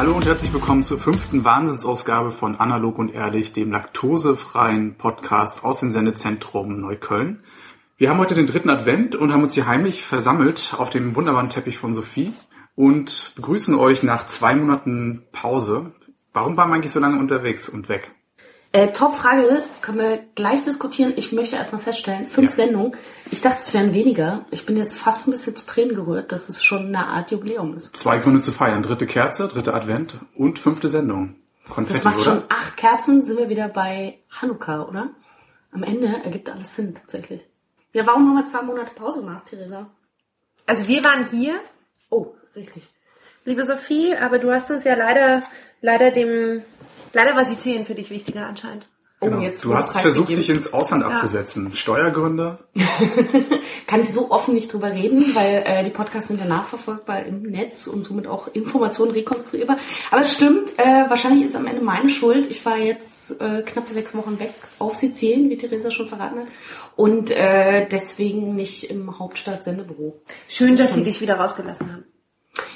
Hallo und herzlich willkommen zur fünften Wahnsinnsausgabe von Analog und Ehrlich, dem laktosefreien Podcast aus dem Sendezentrum Neukölln. Wir haben heute den dritten Advent und haben uns hier heimlich versammelt auf dem wunderbaren Teppich von Sophie und begrüßen euch nach zwei Monaten Pause. Warum waren wir eigentlich so lange unterwegs und weg? Äh, Top-Frage, können wir gleich diskutieren. Ich möchte erstmal feststellen, fünf Ja. Sendungen. Ich dachte, es wären weniger. Ich bin jetzt fast ein bisschen zu Tränen gerührt, dass es schon eine Art Jubiläum ist. Zwei Gründe zu feiern. Dritte Kerze, dritte Advent und fünfte Sendung. Konfetti, Das macht oder? schon acht Kerzen, sind wir wieder bei Hanukkah, oder? Am Ende ergibt alles Sinn, tatsächlich. Ja, warum haben wir zwei Monate Pause gemacht, Theresa? Also wir waren hier, Oh, richtig. liebe Sophie, aber du hast uns ja leider, leider dem, leider war Sizilien für dich wichtiger anscheinend. Genau. Oh, jetzt du hast Preis versucht, gegeben. dich ins Ausland abzusetzen. Steuergründe? Kann ich so offen nicht drüber reden, weil äh, die Podcasts sind ja nachverfolgbar im Netz und somit auch Informationen rekonstruierbar. Aber es stimmt, äh, wahrscheinlich ist am Ende meine Schuld. Ich war jetzt äh, knappe sechs Wochen weg auf Sizilien, wie Theresa schon verraten hat. Und äh, deswegen nicht im Hauptstadt-Sendebüro. Schön, dass sie dich wieder rausgelassen haben.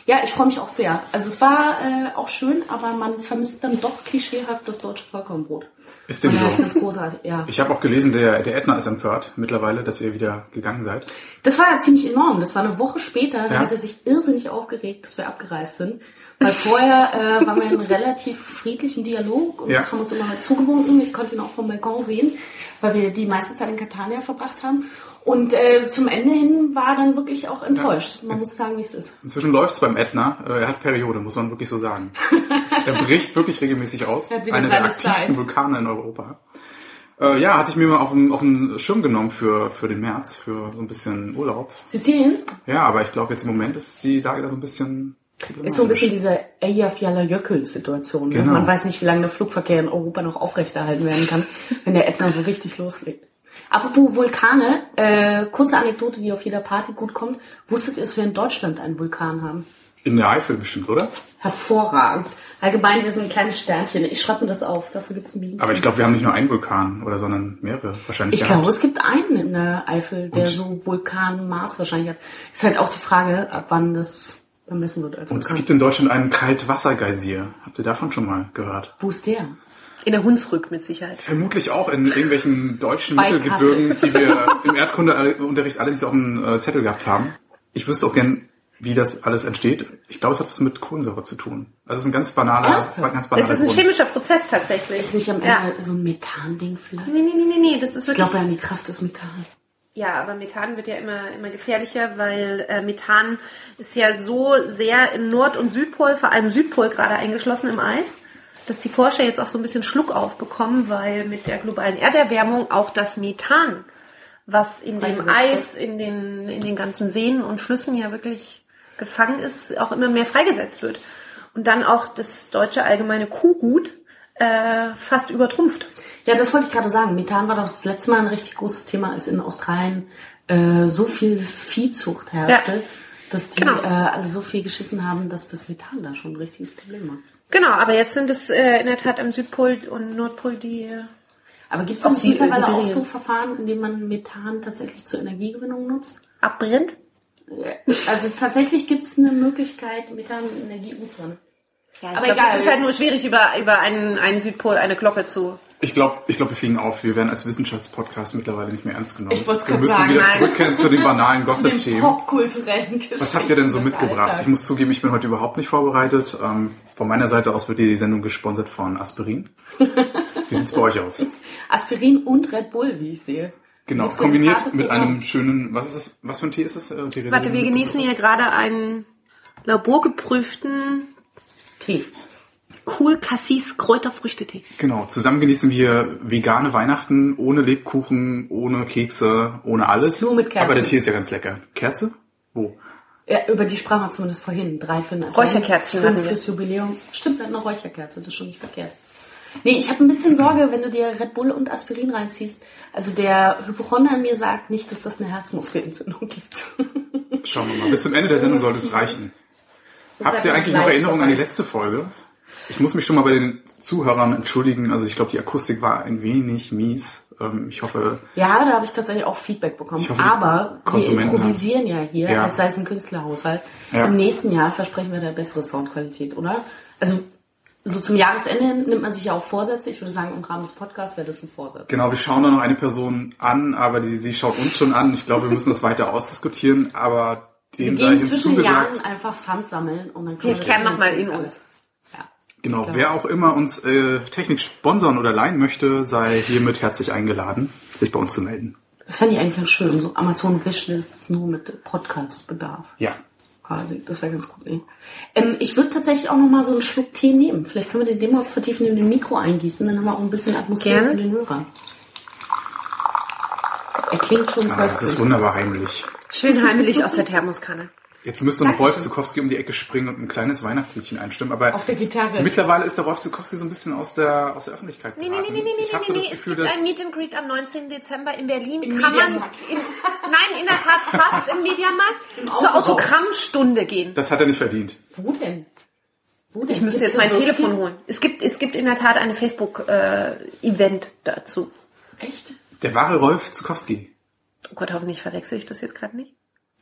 Ja, ich freue mich auch sehr. Also es war äh, auch schön, aber man vermisst dann doch klischeehaft das deutsche Vollkornbrot. Ist dem das ist so? ganz großartig, ja. Ich habe auch gelesen, der, der Ätna ist empört mittlerweile, dass ihr wieder gegangen seid. Das war ja ziemlich enorm. Das war eine Woche später. Da Ja. hat er sich irrsinnig aufgeregt, dass wir abgereist sind. Weil vorher äh, waren wir in relativ friedlichem Dialog und Ja. haben uns immer zugewunken. Ich konnte ihn auch vom Balkon sehen, weil wir die meiste Zeit in Catania verbracht haben. Und äh, zum Ende hin war dann wirklich auch enttäuscht. Man muss sagen, wie es ist. Inzwischen läuft's beim Ätna. Äh, Er hat Periode, muss man wirklich so sagen. er bricht wirklich regelmäßig aus. Er Einer der aktivsten Zeit. Vulkane in Europa. Äh, ja, hatte ich mir mal auf den, auf den Schirm genommen für, für den März, für so ein bisschen Urlaub. Sizilien Ja, aber ich glaube, jetzt im Moment ist die Lage da so ein bisschen... ist so ein bisschen diese Eyjafjallajökull-Situation. Ne? Genau. Man weiß nicht, wie lange der Flugverkehr in Europa noch aufrechterhalten werden kann, wenn der Ätna so richtig loslegt. Apropos Vulkane, äh, kurze Anekdote, die auf jeder Party gut kommt. Wusstet ihr, dass wir in Deutschland einen Vulkan haben? In der Eifel bestimmt, oder? Hervorragend. Allgemein, wir sind ein kleines Sternchen. Ich schreibe mir das auf, dafür gibt's ein Bienen. Aber ich glaube, wir haben nicht nur einen Vulkan, oder sondern mehrere wahrscheinlich. Ich glaube, es gibt einen in der Eifel, der so Vulkanmaß wahrscheinlich hat. Ist halt auch die Frage, ab wann das bemessen wird als Und es gibt in Deutschland einen Kaltwassergeysir. Habt ihr davon schon mal gehört? Wo ist der? In der Hunsrück mit Sicherheit. Vermutlich auch in irgendwelchen deutschen Bei Mittelgebirgen, die wir im Erdkundeunterricht alle nicht auf dem äh, Zettel gehabt haben. Ich wüsste auch gern, wie das alles entsteht. Ich glaube, es hat was mit Kohlensäure zu tun. Also es ist ein ganz banaler, Ernsthaft? ganz Das banaler ist ein Grund. chemischer Prozess tatsächlich. Ist nicht am Ende Ja. so ein Methan-Ding vielleicht? Nee, nee, nee, nee, nee, das ist Ich wirklich... glaube ja an die Kraft des Methan. Ja, aber Methan wird ja immer, immer gefährlicher, weil äh, Methan ist ja so sehr in Nord- und Südpol, vor allem Südpol gerade eingeschlossen im Eis, dass die Forscher jetzt auch so ein bisschen Schluck aufbekommen, weil mit der globalen Erderwärmung auch das Methan, was in dem Eis, in den, in den ganzen Seen und Flüssen ja wirklich gefangen ist, auch immer mehr freigesetzt wird. Und dann auch das deutsche allgemeine Kuhgut äh, fast übertrumpft. Ja, das wollte ich gerade sagen. Methan war doch das letzte Mal ein richtig großes Thema, als in Australien äh, so viel Viehzucht herrschte, Ja. dass die Genau. äh, alle so viel geschissen haben, dass das Methan da schon ein richtiges Problem war. Genau, aber jetzt sind es äh, in der Tat am Südpol und Nordpol die. Äh, Aber gibt es Auch mittlerweile auch so Verfahren, in denen man Methan tatsächlich zur Energiegewinnung nutzt? abbrennt. Also tatsächlich gibt es eine Möglichkeit, Methan in Energie umzuwandeln. Ja, Aber glaub, egal, Es ist halt nur schwierig, über, über einen, einen Südpol eine Glocke zu. Ich glaube, ich glaub, wir fliegen auf. Wir werden als Wissenschaftspodcast mittlerweile nicht mehr ernst genommen. Ich wir müssen sagen, wieder nein. zurückkehren zu den banalen Gossip-Themen. popkulturellen. Was habt ihr denn so mitgebracht? Alltags. Ich muss zugeben, ich bin heute überhaupt nicht vorbereitet. Ähm, von meiner Seite aus wird die Sendung gesponsert von Aspirin. Wie sieht's bei euch aus? Aspirin und Red Bull, wie ich sehe. Genau, kombiniert mit einem schönen, was ist das, was für ein Tee ist das? Äh, Warte, wir genießen hier gerade einen laborgeprüften Tee. Cool Cassis Kräuterfrüchtetee. Genau, zusammen genießen wir vegane Weihnachten, ohne Lebkuchen, ohne Kekse, ohne alles. Nur mit Kerzen. Aber der Tee ist ja ganz lecker. Kerze? Wo? Ja, über die sprachen wir zumindest vorhin. Drei für eine Räucherkerzen Fünf wir. fürs Jubiläum. Stimmt, wir hatten eine Räucherkerze, das ist schon nicht verkehrt. Nee, ich habe ein bisschen Sorge, wenn du dir Red Bull und Aspirin reinziehst. Also der Hypochonder in mir sagt nicht, dass das eine Herzmuskelentzündung gibt. Schauen wir mal. Bis zum Ende der Sendung sollte es reichen. Habt ihr eigentlich noch Erinnerungen an die letzte Folge? Ich muss mich schon mal bei den Zuhörern entschuldigen. Also ich glaube, die Akustik war ein wenig mies. Ähm, Ich hoffe, Ja, da habe ich tatsächlich auch Feedback bekommen. Ich hoffe, Aber wir improvisieren ja hier, Ja. als sei es ein Künstlerhaushalt. Ja. Im nächsten Jahr versprechen wir da bessere Soundqualität, oder? Also so zum Jahresende nimmt man sich ja auch Vorsätze. Ich würde sagen, im Rahmen des Podcasts wäre das ein Vorsatz. genau, wir schauen da noch eine Person an, aber die, sie schaut uns schon an. Ich glaube, wir müssen das weiter ausdiskutieren, aber Wir dem sei gehen zwischen den hinzugesagt. Jahren einfach Pfand sammeln und dann können Wir das kehren noch mal finanzieren in uns. Ja. Genau, glaube- wer auch immer uns äh, Technik sponsern oder leihen möchte, sei hiermit herzlich eingeladen, sich bei uns zu melden. Das fände ich eigentlich ganz schön. So Amazon Wishlists nur mit Podcast-Bedarf. Ja. Quasi. Das wäre ganz gut. Nee. Ähm, ich würde tatsächlich auch noch mal so einen Schluck Tee nehmen. Vielleicht können wir den demonstrativ neben dem Mikro eingießen. Dann haben wir auch ein bisschen Atmosphäre Gerne. für den Hörer. Er klingt schon Ah, das ist köstlich. wunderbar heimlich. Schön heimelig aus der Thermoskanne. Jetzt müsste noch Rolf Dankeschön. Zukowski um die Ecke springen und ein kleines Weihnachtsliedchen einstimmen, aber Auf der Gitarre. mittlerweile ist der Rolf Zukowski so ein bisschen aus der, aus der Öffentlichkeit Nee, nee, geraten. nee, nee, nee, ich habe nee, so nee, das Es Gefühl, gibt dass... ein Meet and Greet am 19. Dezember in Berlin. Im Kann man Mediamarkt. im, nein, in der Tat fast im Mediamarkt Im zur. Autogrammstunde gehen. Das hat er nicht verdient. Wo denn? Wo denn? Ich müsste jetzt mein? Telefon holen. Es gibt, es gibt in der Tat eine Facebook-Event dazu. Echt? Der wahre Rolf Zukowski. Oh Gott, hoffentlich verwechsel ich das jetzt gerade nicht.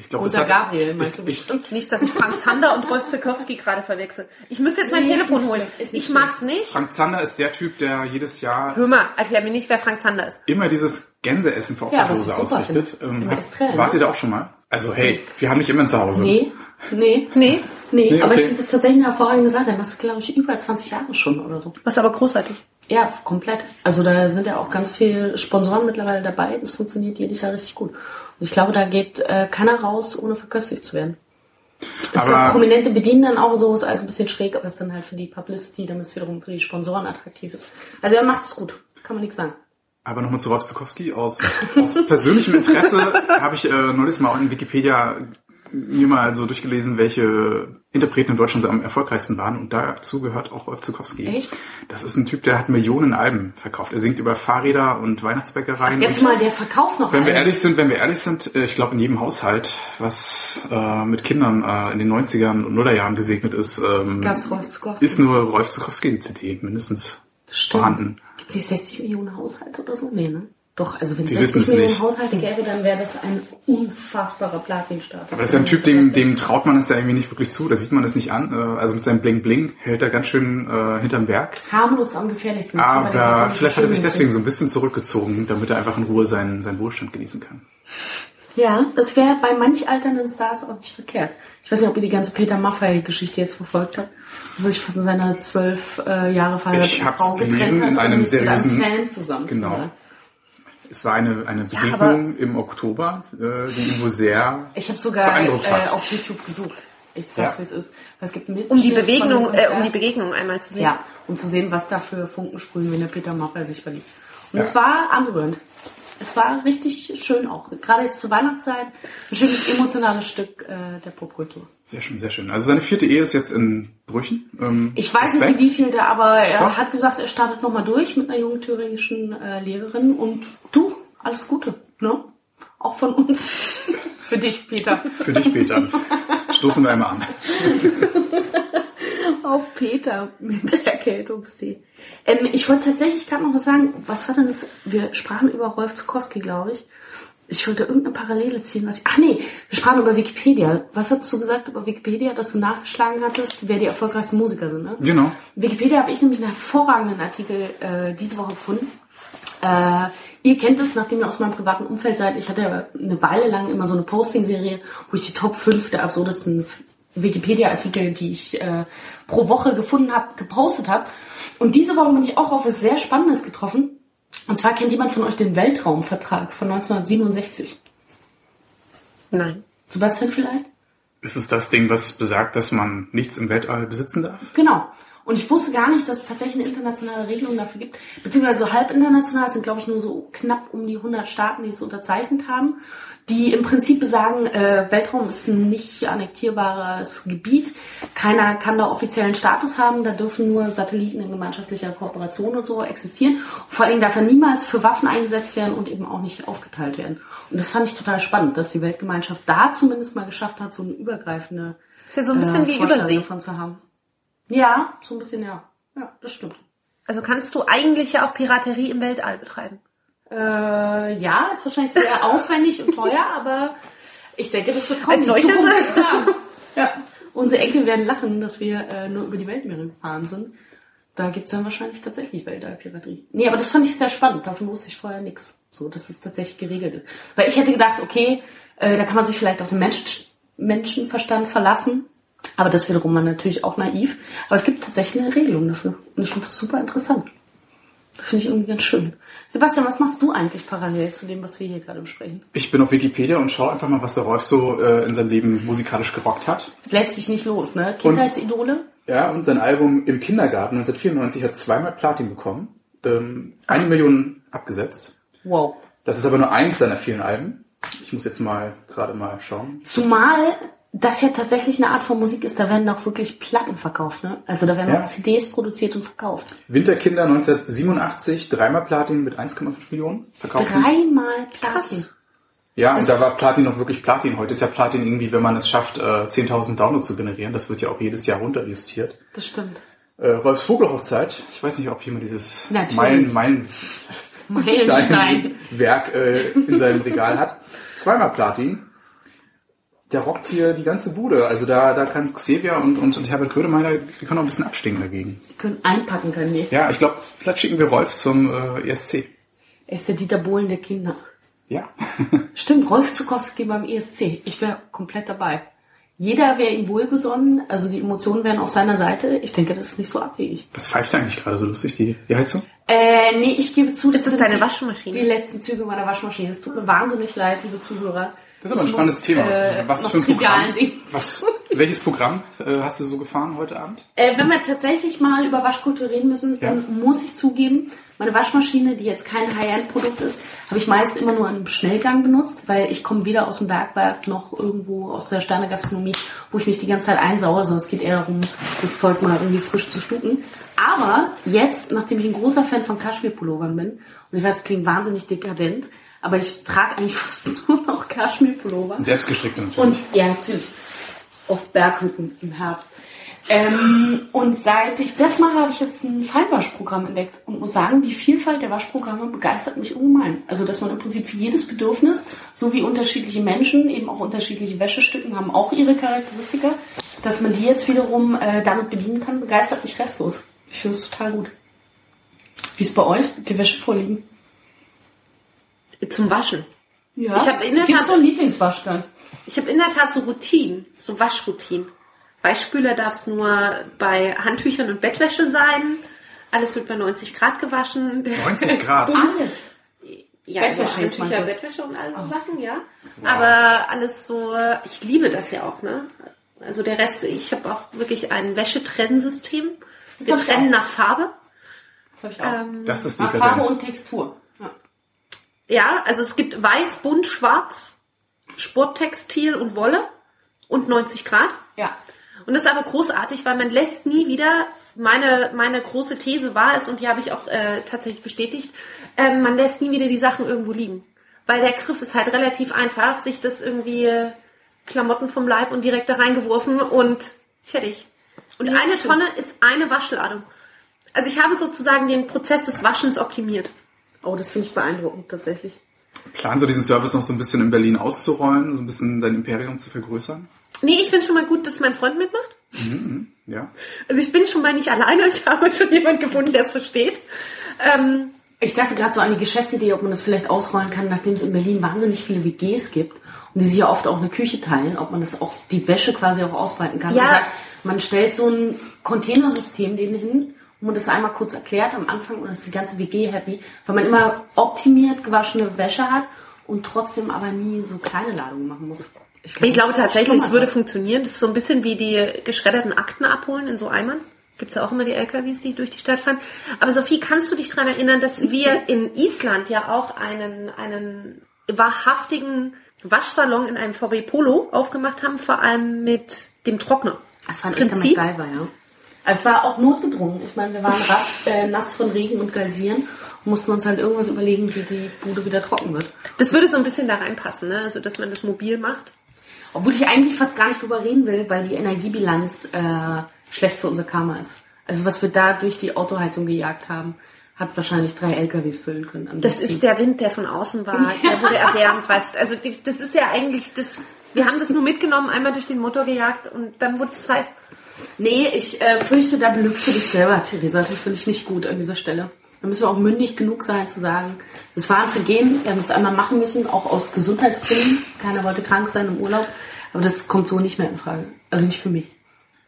Ich glaube, Oder Gabriel, meinst du ich, ich, bestimmt? Nicht, dass ich Frank Zander und Rolf Zukowski gerade verwechsel. Ich müsste jetzt mein Nee, Telefon holen. schlimm, Ich mach's nicht. Frank Zander ist der Typ, der jedes Jahr Hör mal, erklär mir nicht, wer Frank Zander ist. immer dieses Gänseessen für Ja, super, ausrichtet. finde ich. Ähm, Estrell, wart ne? ihr da auch schon mal? Also hey, wir haben nicht immer zu Hause. Nee, nee, Nee, nee. Nee, Aber okay. ich finde das tatsächlich eine hervorragende Sache. Der macht glaube ich, über 20 Jahre schon oder so. was aber großartig. Ja, komplett. Also da sind ja auch ganz viele Sponsoren mittlerweile dabei. Das funktioniert jedes Jahr richtig gut. Ich glaube, da geht äh, keiner raus, ohne verköstigt zu werden. Ich Aber- glaube, Prominente bedienen dann auch und so, ist alles ein bisschen schräg, aber ist dann halt für die Publicity, damit es wiederum für die Sponsoren attraktiv ist. Also er macht es gut, kann man nichts sagen. Aber nochmal zu Rolf Zukowski. Aus, aus persönlichem Interesse habe ich äh, neulich mal in Wikipedia mir mal so durchgelesen, welche Interpreten in Deutschland so am erfolgreichsten waren. Und dazu gehört auch Rolf Zukowski. Echt? Das ist ein Typ, der hat Millionen Alben verkauft. Er singt über Fahrräder und Weihnachtsbäckereien. Jetzt und mal der Verkauf noch Wenn wir ein. ehrlich sind, wenn wir ehrlich sind, äh, ich glaube in jedem Haushalt, was äh, mit Kindern äh, in den 90ern und Nullerjahren gesegnet ist, ähm, Gab's Rolf Zukowski? ist nur Rolf Zukowski die CD mindestens Stimmt. vorhanden. Gibt es 60 Millionen Haushalte oder so? Nee, ne? Doch, also wenn es Wir 60 wissen's Millionen. Haushalte gäbe, dann wäre das ein unfassbarer Platinstatus. Aber das ist ja ein Typ, dem, dem traut man es ja irgendwie nicht wirklich zu. Da sieht man es nicht an. Äh, Also mit seinem Bling Bling hält er ganz schön äh, hinterm Berg. Harmlos am gefährlichsten. Ich Aber vielleicht hat er sich deswegen so ein bisschen zurückgezogen, damit er einfach in Ruhe seinen, seinen Wohlstand genießen kann. Ja, das wäre bei manch alternden Stars auch nicht verkehrt. Ich weiß nicht, ob ihr die ganze Peter Maffay-Geschichte jetzt verfolgt habt. Dass sich von seiner zwölf äh, Jahre Ich verheirateten hab's Frau getrennt gelesen hat in und einem seriösen- Fan zusammen. Genau. oder? Es war eine, eine Begegnung im Oktober, äh, die wohl sehr Ich habe sogar beeindruckt äh, auf YouTube gesucht. Ich sag's, Ja. wie es ist. Weil es gibt einen Um die Begegnung, äh, um die Begegnung einmal zu sehen. Ja, um zu sehen, was da für Funken sprühen, wenn der Peter Maffay sich verliebt. Und Ja. es war anrührend. Es war richtig schön auch. Gerade jetzt zur Weihnachtszeit. Ein schönes emotionales Stück äh, der Popkultur. Sehr schön, sehr schön. Also seine vierte Ehe ist jetzt in Brüchen. Ähm, Ich weiß Respekt. nicht, wie viel da, aber er Doch. hat gesagt, er startet nochmal durch mit einer jungen thüringischen äh, Lehrerin. Und du, alles Gute. Ne? Auch von uns. Für dich, Peter. Für dich, Peter. Stoßen wir einmal an. Auf Peter mit Erkältungstee. Ähm, ich wollte tatsächlich gerade noch was sagen. Was war denn das? Wir sprachen über Rolf Zukowski, glaube ich. Ich wollte irgendeine Parallele ziehen. Was ich, ach nee, wir sprachen über Wikipedia. Was hast du gesagt über Wikipedia, dass du nachgeschlagen hattest, wer die erfolgreichsten Musiker sind? Ne? Genau. Wikipedia habe ich nämlich einen hervorragenden Artikel äh, diese Woche gefunden. Äh, ihr kennt es, nachdem ihr aus meinem privaten Umfeld seid. Ich hatte ja eine Weile lang immer so eine Posting-Serie, wo ich die Top 5 der absurdesten Wikipedia-Artikel, die ich äh, pro Woche gefunden habe, gepostet habe. Und diese Woche bin ich auch auf was sehr Spannendes getroffen. Und zwar kennt jemand von euch den Weltraumvertrag von 1967. Nein. Sebastian vielleicht? Ist es das Ding, was besagt, dass man nichts im Weltall besitzen darf? Genau. Und ich wusste gar nicht, dass es tatsächlich eine internationale Regelung dafür gibt. Beziehungsweise so halb international es sind, glaube ich, nur so knapp um die 100 Staaten, die es unterzeichnet haben, die im Prinzip besagen, äh, Weltraum ist ein nicht annektierbares Gebiet. Keiner kann da offiziellen Status haben. Da dürfen nur Satelliten in gemeinschaftlicher Kooperation und so existieren. Vor allen Dingen darf er niemals für Waffen eingesetzt werden und eben auch nicht aufgeteilt werden. Und das fand ich total spannend, dass die Weltgemeinschaft da zumindest mal geschafft hat, so eine übergreifende Ist ja so ein bisschen äh, wie Vorstellung Übersee. davon zu haben. Ja, so ein bisschen, ja. Ja, das stimmt. Also kannst du eigentlich ja auch Piraterie im Weltall betreiben. Äh, ja, ist wahrscheinlich sehr aufwendig und teuer, aber ich denke, das wird kommen. Als Die Zukunft ist- da. Ja. Unsere Enkel werden lachen, dass wir äh, nur über die Weltmeere gefahren sind. Da gibt's dann wahrscheinlich tatsächlich Weltallpiraterie. Nee, aber das fand ich sehr spannend. Davon wusste ich vorher nichts. So, dass es tatsächlich geregelt ist. Weil ich hätte gedacht, okay, äh, da kann man sich vielleicht auf den Mensch, Menschenverstand verlassen. Aber das wiederum war natürlich auch naiv. Aber es gibt tatsächlich eine Regelung dafür. Und ich finde das super interessant. Das finde ich irgendwie ganz schön. Sebastian, was machst du eigentlich parallel zu dem, was wir hier gerade besprechen? Ich bin auf Wikipedia und schaue einfach mal, was der Rolf so äh, in seinem Leben musikalisch gerockt hat. Es lässt sich nicht los, ne? Kindheitsidole? Ja, und sein Album im Kindergarten 1994 hat zweimal Platin bekommen. Ähm, eine Million abgesetzt. Wow. Das ist aber nur eins seiner vielen Alben. Ich muss jetzt mal gerade mal schauen. Zumal das ja tatsächlich eine Art von Musik ist, da werden auch wirklich Platten verkauft, ne? Also da werden Ja. auch CDs produziert und verkauft. Winterkinder 1987, dreimal Platin mit 1,5 Millionen verkauft. Dreimal Platin. Ja, und da war Platin noch wirklich Platin. Heute ist ja Platin irgendwie, wenn man es schafft, äh, 10.000 Downloads zu generieren. Das wird ja auch jedes Jahr runterjustiert. Das stimmt. Äh, Rolfs Vogelhochzeit. Ich weiß nicht, ob jemand dieses Natürlich. Meilen, Meilen, Meilenstein. Werk äh, in seinem Regal hat. Zweimal Platin. Der rockt hier die ganze Bude. Also da, da kann Xavier und, und, und Herbert Grönemeyer, die können auch ein bisschen abstinken dagegen. Die können einpacken können die. Ja, ich glaube, vielleicht schicken wir Rolf zum äh, ESC. Er ist der Dieter Bohlen der Kinder. Ja. Stimmt, Rolf Zukowski beim ESC. Ich wäre komplett dabei. Jeder wäre ihm wohlgesonnen, also die Emotionen wären auf seiner Seite. Ich denke, das ist nicht so abwegig. Was pfeift da eigentlich gerade so lustig, die, die Heizung? Äh, nee, ich gebe zu, das ist sind deine die, Waschmaschine. Die letzten Züge meiner Waschmaschine. Es tut mir wahnsinnig leid, liebe Zuhörer. Das ist aber ein spannendes muss, Thema. Äh, Was noch für ein Programm? Was, welches Programm äh, hast du so gefahren heute Abend? Äh, wenn wir tatsächlich mal über Waschkultur reden müssen, Ja. dann muss ich zugeben, meine Waschmaschine, die jetzt kein High-End-Produkt ist, habe ich meist immer nur im Schnellgang benutzt, weil ich komme weder aus dem Bergwerk noch irgendwo aus der Sternegastronomie, wo ich mich die ganze Zeit einsauere, sondern es geht eher darum, das Zeug mal irgendwie frisch zu stucken. Aber jetzt, nachdem ich ein großer Fan von Kaschmir-Pullovern bin, und ich weiß, es klingt wahnsinnig dekadent, aber ich trage eigentlich fast nur noch Kaschmir-Pullover. Selbstgestrickte natürlich. Und ja, natürlich. Auf Berghütten im Herbst. Ähm, und seit ich das mache, habe ich jetzt ein Feinwaschprogramm entdeckt und muss sagen, die Vielfalt der Waschprogramme begeistert mich ungemein. Also, dass man im Prinzip für jedes Bedürfnis, so wie unterschiedliche Menschen, eben auch unterschiedliche Wäschestücken haben auch ihre Charakteristika, dass man die jetzt wiederum äh, damit bedienen kann, begeistert mich restlos. Ich finde es total gut. Wie ist bei euch? Ihr Wäsche vorliegen? Zum Waschen. Ja. Ich hab in der Gibt Tat- so einen Lieblingswaschgang? Ich habe in der Tat so Routinen, so Waschroutinen. Weichspüler darf es nur bei Handtüchern und Bettwäsche sein. Alles wird bei 90 Grad gewaschen. 90 Grad. Alles. Ja, Bettwäsche also Handtücher, du? Bettwäsche und all so Sachen, ja. Aber alles so, ich liebe das ja auch, ne? Also der Rest, ich habe auch wirklich ein Wäschetrennensystem. Das Wir trennen nach Farbe. Das habe ich auch. Ähm, Das ist Nach dekadent. Farbe und Textur. Ja. Also es gibt weiß, bunt, schwarz, Sporttextil und Wolle und 90 Grad. ja. Und das ist aber großartig, weil man lässt nie wieder, meine, meine große These war es, und die habe ich auch äh, tatsächlich bestätigt, ähm, man lässt nie wieder die Sachen irgendwo liegen. Weil der Griff ist halt relativ einfach, sich das irgendwie äh, Klamotten vom Leib und direkt da reingeworfen und fertig. Und Ja, eine stimmt. Tonne ist eine Waschladung. Also ich habe sozusagen den Prozess des Waschens optimiert. Oh, das finde ich beeindruckend tatsächlich. Plan so diesen Service noch so ein bisschen in Berlin auszurollen, so ein bisschen dein Imperium zu vergrößern? Nee, ich finde schon mal gut, dass mein Freund mitmacht. Ja. Also ich bin schon mal nicht alleine, ich habe schon jemanden gefunden, der es versteht. Ähm, Ich dachte gerade so an die Geschäftsidee, ob man das vielleicht ausrollen kann, nachdem es in Berlin wahnsinnig viele WGs gibt und die sich ja oft auch eine Küche teilen, ob man das auch die Wäsche quasi auch ausbreiten kann. Ja. Man sagt, man stellt so ein Containersystem denen hin, man das einmal kurz erklärt am Anfang und dann ist die ganze WG happy, weil man immer optimiert gewaschene Wäsche hat und trotzdem aber nie so kleine Ladungen machen muss. Ich glaube tatsächlich, es würde was. funktionieren. Das ist so ein bisschen wie die geschredderten Akten abholen in so Eimern. Gibt's ja auch immer die LKWs, die durch die Stadt fahren. Aber Sophie, kannst du dich daran erinnern, dass wir in Island ja auch einen, einen wahrhaftigen Waschsalon in einem VW Polo aufgemacht haben, vor allem mit dem Trockner? Das war ein echter Prinzip? MacGyver, ja. Es war auch notgedrungen. Ich meine, wir waren rast, äh, nass von Regen und Geysirn und mussten uns halt irgendwas überlegen, wie die Bude wieder trocken wird. Das würde so ein bisschen da reinpassen, ne? Also, dass man das mobil macht. Obwohl ich eigentlich fast gar nicht drüber reden will, weil die Energiebilanz äh, schlecht für unser Karma ist. Also was wir da durch die Autoheizung gejagt haben, hat wahrscheinlich drei LKWs füllen können. Das ist der Wind, der von außen war. Der wurde erwärmt, weißt. Also, das ist ja eigentlich das, wir haben das nur mitgenommen, einmal durch den Motor gejagt und dann wurde es heiß. Nee, ich äh, fürchte, da belügst du dich selber, Theresa. Das finde ich nicht gut an dieser Stelle. Da müssen wir auch mündig genug sein zu sagen, das war ein Vergehen, wir haben es einmal machen müssen, auch aus Gesundheitsgründen. Keiner wollte krank sein im Urlaub. Aber das kommt so nicht mehr in Frage. Also nicht für mich.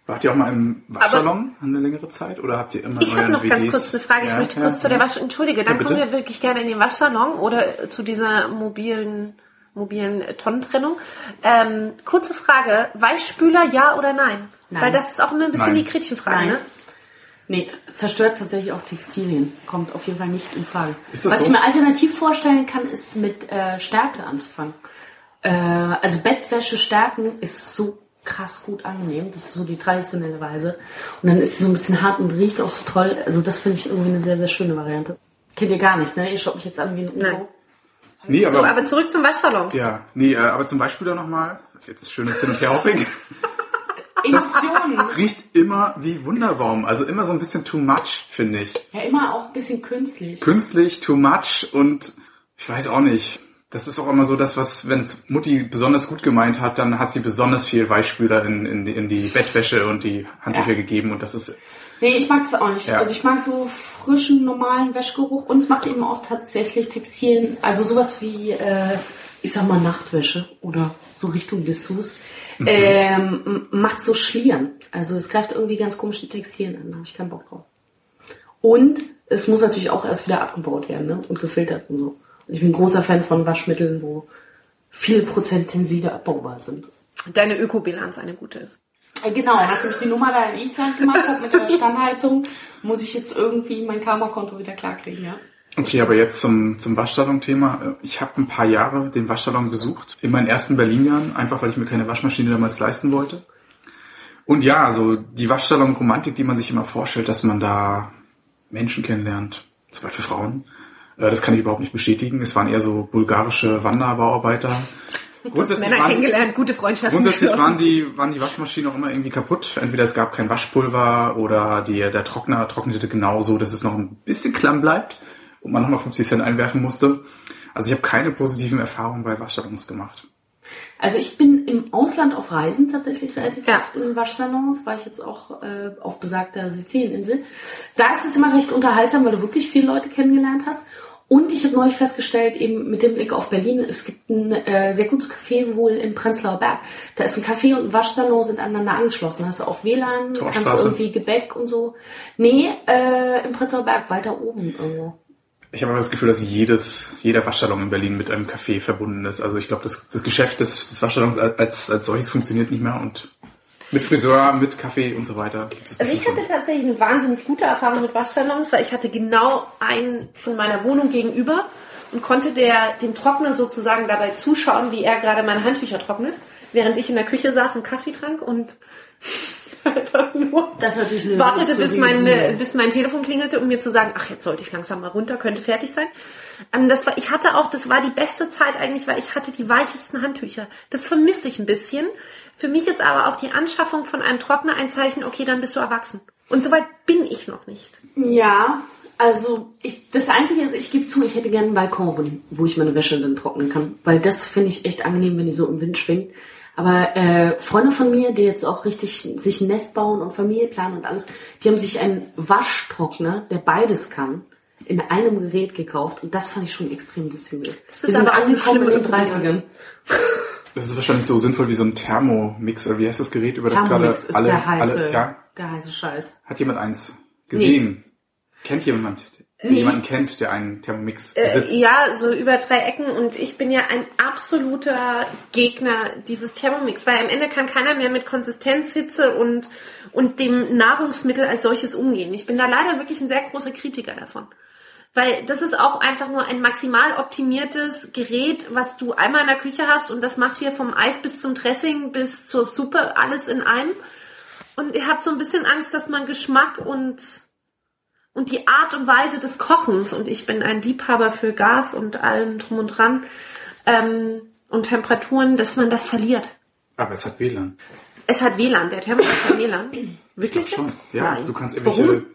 Wart ihr auch mal im Waschsalon eine längere Zeit oder habt ihr immer Ich habe noch ganz WGs? kurz eine Frage. Ich Ja, möchte ja, kurz zu der ja. Wasch... Entschuldige, dann Ja, kommen wir wirklich gerne in den Waschsalon oder zu dieser mobilen mobilen Tonnentrennung. Ähm, kurze Frage, Weichspüler ja oder nein? Nein. Weil das ist auch immer ein bisschen Nein. die Gretchenfrage, Nein. ne? Nee, zerstört tatsächlich auch Textilien. Kommt auf jeden Fall nicht in Frage. Was so? ich mir alternativ vorstellen kann, ist mit äh, Stärke anzufangen. Äh, also Bettwäsche stärken ist so krass gut angenehm. Das ist so die traditionelle Weise. Und dann ist sie so ein bisschen hart und riecht auch so toll. Also das finde ich irgendwie eine sehr, sehr schöne Variante. Kennt ihr gar nicht, ne? Ihr schaut mich jetzt an wie ein Uno. Nein. Nee, So, aber, aber zurück zum Waschsalon. ja, nee, äh, aber zum Beispiel da nochmal, jetzt schönes Hin und Her hopping, Emotionen. riecht immer wie Wunderbaum, also immer so ein bisschen too much, finde ich. ja, immer auch ein bisschen künstlich. Künstlich, too much und ich weiß auch nicht. Das ist auch immer so das, was, wenn Mutti besonders gut gemeint hat, dann hat sie besonders viel Weichspüler in, in, die- in die Bettwäsche und die Handtücher Ja. gegeben und das ist, Nee, ich mag das auch nicht. Ja. Also ich mag so frischen, normalen Wäschgeruch und es macht eben auch tatsächlich Textilien, also sowas wie, äh, ich sag mal Nachtwäsche oder so Richtung Dessous, Mhm. ähm, macht so Schlieren. Also es greift irgendwie ganz komisch die Textilien an, da habe ich keinen Bock drauf. Und es muss natürlich auch erst wieder abgebaut werden ne? und gefiltert und so. Und ich bin ein großer Fan von Waschmitteln, wo viele Prozent Tenside abbaubar sind. Deine Ökobilanz eine gute ist. Äh, Genau, nachdem ich die Nummer da in Island gemacht habe mit der Standheizung, muss ich jetzt irgendwie mein Karma-Konto wieder klarkriegen, ja. Okay, aber jetzt zum, zum Waschsalon-Thema. Ich habe ein paar Jahre den Waschsalon besucht, in meinen ersten Berlin-Jahren, einfach weil ich mir keine Waschmaschine damals leisten wollte. Und ja, so die Waschsalon-Romantik, die man sich immer vorstellt, dass man da Menschen kennenlernt, zum Beispiel Frauen, äh, das kann ich überhaupt nicht bestätigen. Es waren eher so bulgarische Wanderbauarbeiter. Grundsätzlich Männer waren, kennengelernt, gute Freundschaften. Grundsätzlich waren die, waren die Waschmaschinen auch immer irgendwie kaputt. Entweder es gab kein Waschpulver oder die, der Trockner trocknete genauso, dass es noch ein bisschen klamm bleibt und man nochmal 50 Cent einwerfen musste. Also ich habe keine positiven Erfahrungen bei Waschsalons gemacht. Also ich bin im Ausland auf Reisen tatsächlich relativ Ja. oft in Waschsalons, war ich jetzt auch äh, auf besagter Sizilieninsel. Da ist es immer recht unterhaltsam, weil du wirklich viele Leute kennengelernt hast. Und ich habe neulich festgestellt, eben mit dem Blick auf Berlin, es gibt ein äh, sehr gutes Café wohl im Prenzlauer Berg. Da ist ein Café und ein Waschsalon sind aneinander angeschlossen. Hast du auch WLAN, kannst du irgendwie Gebäck und so. Nee, äh, im Prenzlauer Berg weiter oben irgendwo. Ich habe aber das Gefühl, dass jedes, jeder Waschsalon in Berlin mit einem Café verbunden ist. Also ich glaube, das, das Geschäft des, des Waschsalons als, als solches funktioniert nicht mehr und mit Friseur, mit Kaffee und so weiter. Also ich hatte tatsächlich eine wahnsinnig gute Erfahrung mit Waschsalons, weil ich hatte genau einen von meiner Wohnung gegenüber und konnte der, dem Trockner sozusagen dabei zuschauen, wie er gerade meine Handtücher trocknet, während ich in der Küche saß und Kaffee trank und einfach nur Das ist natürlich eine wartete, bis mein, bis mein Telefon klingelte, um mir zu sagen, ach, jetzt sollte ich langsam mal runter, könnte fertig sein. Ähm, das war, ich hatte auch, das war die beste Zeit eigentlich, weil ich hatte die weichesten Handtücher. Das vermisse ich ein bisschen. Für mich ist aber auch die Anschaffung von einem Trockner ein Zeichen, okay, dann bist du erwachsen. Und soweit bin ich noch nicht. Ja, also ich, das Einzige ist, ich gebe zu, ich hätte gerne einen Balkon, wo, wo ich meine Wäsche dann trocknen kann. Weil das finde ich echt angenehm, wenn die so im Wind schwingt. Aber äh, Freunde von mir, die jetzt auch richtig sich ein Nest bauen und Familie planen und alles, die haben sich einen Waschtrockner, der beides kann, in einem Gerät gekauft. Und das fand ich schon extrem ist Wir sind angekommen in den schlimme 30ern. Das ist wahrscheinlich so sinnvoll wie so ein Thermomix, oder wie heißt das Gerät, über das gerade Thermomix ist alle, der heiße, alle, ja, der heiße Scheiß. hat jemand eins gesehen? Kennt jemand? Jemanden kennt, der einen Thermomix besitzt. Äh, ja, so über drei Ecken und ich bin ja ein absoluter Gegner dieses Thermomix, weil am Ende kann keiner mehr mit Konsistenz, Hitze und, und dem Nahrungsmittel als solches umgehen. Ich bin da leider wirklich ein sehr großer Kritiker davon. Weil das ist auch einfach nur ein maximal optimiertes Gerät, was du einmal in der Küche hast und das macht dir vom Eis bis zum Dressing bis zur Suppe alles in einem. Und ihr habt so ein bisschen Angst, dass man Geschmack und und die Art und Weise des Kochens, und ich bin ein Liebhaber für Gas und allem drum und dran, ähm, und Temperaturen, dass man das verliert. Aber es hat WLAN. Es hat WLAN, der Thermomix hat WLAN. Wirklich? Schon. Ja, Nein. du kannst irgendwelche Warum?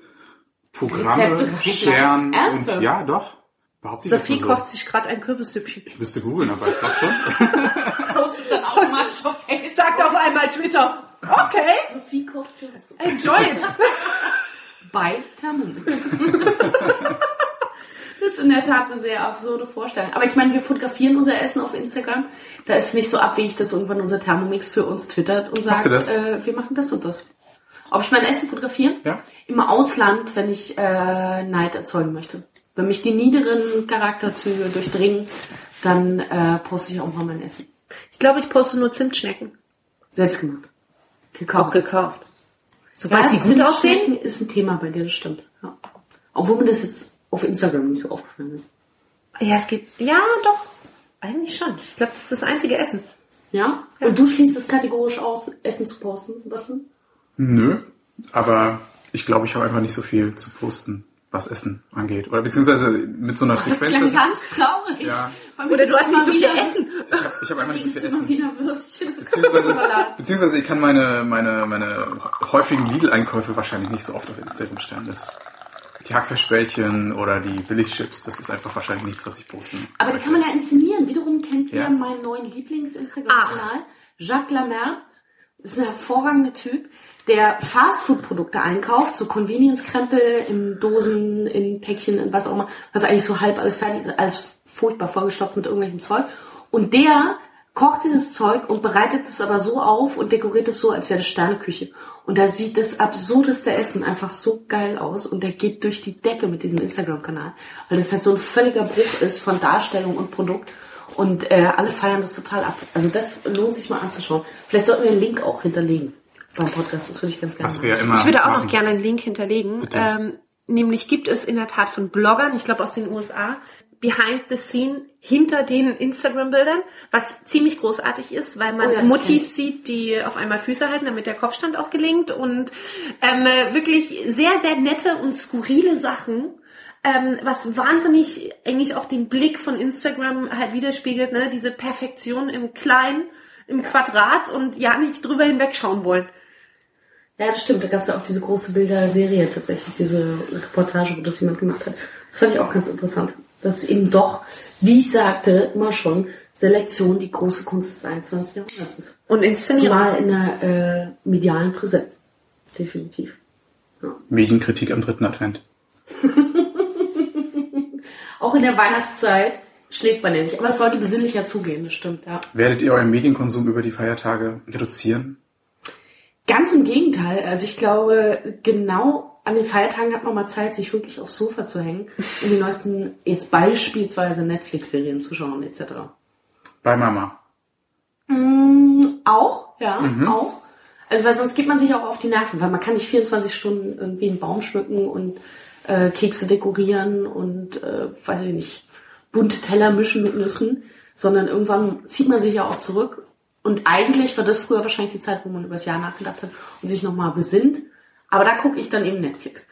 Programme scheren und ja, doch. Behaupte ich jetzt Sophie mal so. kocht sich gerade ein Kürbissüppchen. Ich müsste googeln, aber ich glaube schon. Postet dann automatisch auf Facebook. Sagt auf einmal Twitter. Okay, Sophie kocht Kürbisse. enjoy it. Bei Thermomix. Das ist in der Tat eine sehr absurde Vorstellung. Aber ich meine, wir fotografieren unser Essen auf Instagram. Da ist nicht so abwegig, dass irgendwann unser Thermomix für uns twittert und sagt? Äh, wir machen das und das. Ob ich mein Essen fotografieren? Ja. Im Ausland, wenn ich äh, Neid erzeugen möchte. Wenn mich die niederen Charakterzüge durchdringen, dann äh, poste ich auch mal mein Essen. Ich glaube, ich poste nur Zimtschnecken. Selbst gemacht. Auch Gekauft. Sobald Ja, sie gut aussehen. Ist ein Thema bei dir, das stimmt. Ja. Obwohl mir das jetzt auf Instagram nicht so aufgefallen ist. Ja, es geht. Ja, doch. Eigentlich schon. Ich glaube, das ist das einzige Essen. Ja? Und du schließt es kategorisch aus, Essen zu posten, Sebastian? Nö, aber ich glaube, ich habe einfach nicht so viel zu posten, was Essen angeht. Oder beziehungsweise mit so einer Das Frequenz. das ist- ganz traurig. Ja. Oder du hast nicht so immer viel wieder- Essen. ich habe einfach nicht so viel Essen. wieder Würstchen. Beziehungsweise, beziehungsweise ich kann meine, meine, meine häufigen Lidl-Einkäufe wahrscheinlich nicht so oft auf Instagram stellen. Das, die Hackfleischbällchen oder die Billigchips, das ist einfach wahrscheinlich nichts, was ich posten Aber die kann man ja inszenieren. Wiederum kennt ihr Ja. meinen neuen Lieblings-Instagram-Kanal, Jacques Lamer. Das ist ein hervorragender Typ, der Fastfood-Produkte einkauft, so Convenience-Krempel in Dosen, in Päckchen, in was auch immer, was eigentlich so halb alles fertig ist, alles furchtbar vollgestopft mit irgendwelchem Zeug. Und der kocht dieses Zeug und bereitet es aber so auf und dekoriert es so, als wäre das Sterneküche. Und da sieht das absurdeste Essen einfach so geil aus und der geht durch die Decke mit diesem Instagram-Kanal, weil das halt so ein völliger Bruch ist von Darstellung und Produkt. Und äh, alle feiern das total ab. Also das lohnt sich mal anzuschauen. Vielleicht sollten wir einen Link auch hinterlegen beim Podcast. Das würde ich ganz gerne Was wir ja immer Ich würde auch machen. noch gerne einen Link hinterlegen. Ähm, nämlich gibt es in der Tat von Bloggern, ich glaube aus den USA, Behind the Scene hinter den Instagram-Bildern, was ziemlich großartig ist, weil man Oh ja, Muttis sieht, die auf einmal Füße halten, damit der Kopfstand auch gelingt und ähm, äh, wirklich sehr, sehr nette und skurrile Sachen, ähm, was wahnsinnig eigentlich auch den Blick von Instagram halt widerspiegelt, ne? diese Perfektion im Kleinen, im Quadrat und ja nicht drüber hinwegschauen wollen. Ja, das stimmt. Da gab es ja auch diese große Bilderserie tatsächlich, diese Reportage, wo das jemand gemacht hat. Das fand ich auch ganz interessant. Dass eben doch, wie ich sagte, immer schon, Selektion die große Kunst des 21. Jahrhunderts ist. Und Inszenierung. Zumal in der äh, medialen Präsenz. Definitiv. Medienkritik am dritten Advent. Auch in der Weihnachtszeit schläft man ja nicht. Aber es sollte besinnlicher zugehen, das stimmt, ja. Werdet ihr euren Medienkonsum über die Feiertage reduzieren? Ganz im Gegenteil. Also ich glaube, genau an den Feiertagen hat man mal Zeit, sich wirklich aufs Sofa zu hängen und die neuesten, jetzt beispielsweise Netflix-Serien zu schauen, etc. Bei Mama. Mm, auch, ja, auch. Also weil sonst geht man sich auch auf die Nerven, weil man kann nicht 24 Stunden irgendwie einen Baum schmücken und äh, Kekse dekorieren und äh, weiß ich nicht, bunte Teller mischen mit Nüssen, sondern irgendwann zieht man sich ja auch zurück. Und eigentlich war das früher wahrscheinlich die Zeit, wo man über das Jahr nachgedacht hat und sich nochmal besinnt. Aber da gucke ich dann eben Netflix.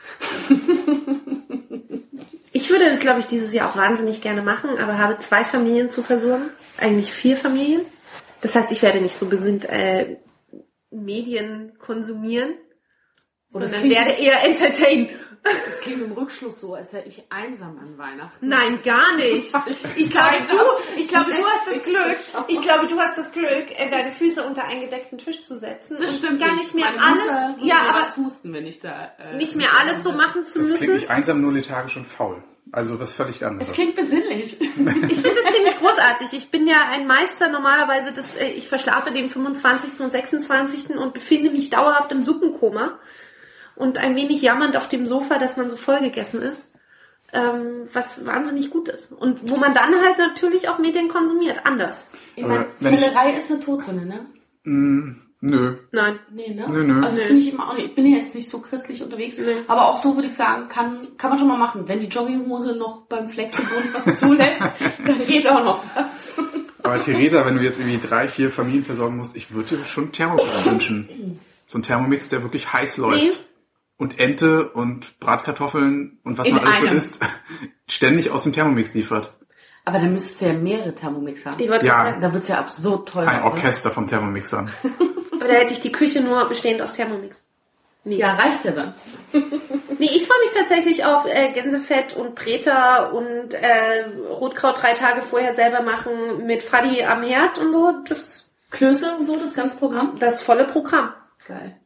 Ich würde das, glaube ich, dieses Jahr auch wahnsinnig gerne machen, aber habe zwei Familien zu versorgen. Eigentlich vier Familien. Das heißt, ich werde nicht so besinnt äh, Medien konsumieren, Oh, das sondern werde eher entertain. Das klingt im Rückschluss so, als wäre ich einsam an Weihnachten. Nein, gar nicht. Ich glaube, du, ich glaube, du hast das Glück. Ich glaube, du hast das Glück, äh, deine Füße unter einen gedeckten Tisch zu setzen. Das und stimmt gar nicht. mehr Meine alles. Ja, aber was husten, wenn ich da... Äh, nicht das mehr so alles so machen zu Das klingt müssen. nicht einsam, nur lethargisch und faul. Also was völlig anderes. Es klingt besinnlich. Ich finde es ziemlich großartig. Ich bin ja ein Meister normalerweise, des, äh, ich verschlafe den 25. und 26. und befinde mich dauerhaft im Suppenkoma und ein wenig jammernd auf dem Sofa, dass man so voll gegessen ist. ähm, was wahnsinnig gut ist. Und wo man dann halt natürlich auch Medien konsumiert, anders. Ich meine, Völlerei ist eine Todsünde, ne? Nö. Nein. Nee, ne? Nö, nö. Also finde ich immer auch nicht. Ich bin ja jetzt nicht so christlich unterwegs, aber auch so würde ich sagen, kann, kann man schon mal machen. Wenn die Jogginghose noch beim Flexibund was zulässt, dann geht auch noch was. Aber Theresa, wenn du jetzt irgendwie drei, vier Familien versorgen musst, ich würde dir schon Thermomix wünschen. So ein Thermomix, der wirklich heiß läuft. Nee. Und Ente und Bratkartoffeln und was In man alles so einem. isst, ständig aus dem Thermomix liefert. Aber dann müsstest du ja mehrere Thermomix haben. Ich wollte Ja. gerade sagen, Da wird's ja absurd teuer. Ein oder? Orchester von Thermomixern. aber da hätte ich die Küche nur bestehend aus Thermomix. Ja, reicht ja dann. Nee, ich freue mich tatsächlich auf äh, Gänsefett und Preta und äh, Rotkraut drei Tage vorher selber machen mit Fadi am Herd und so. Das, Klöße und so, das ganze Programm. das volle Programm. Geil.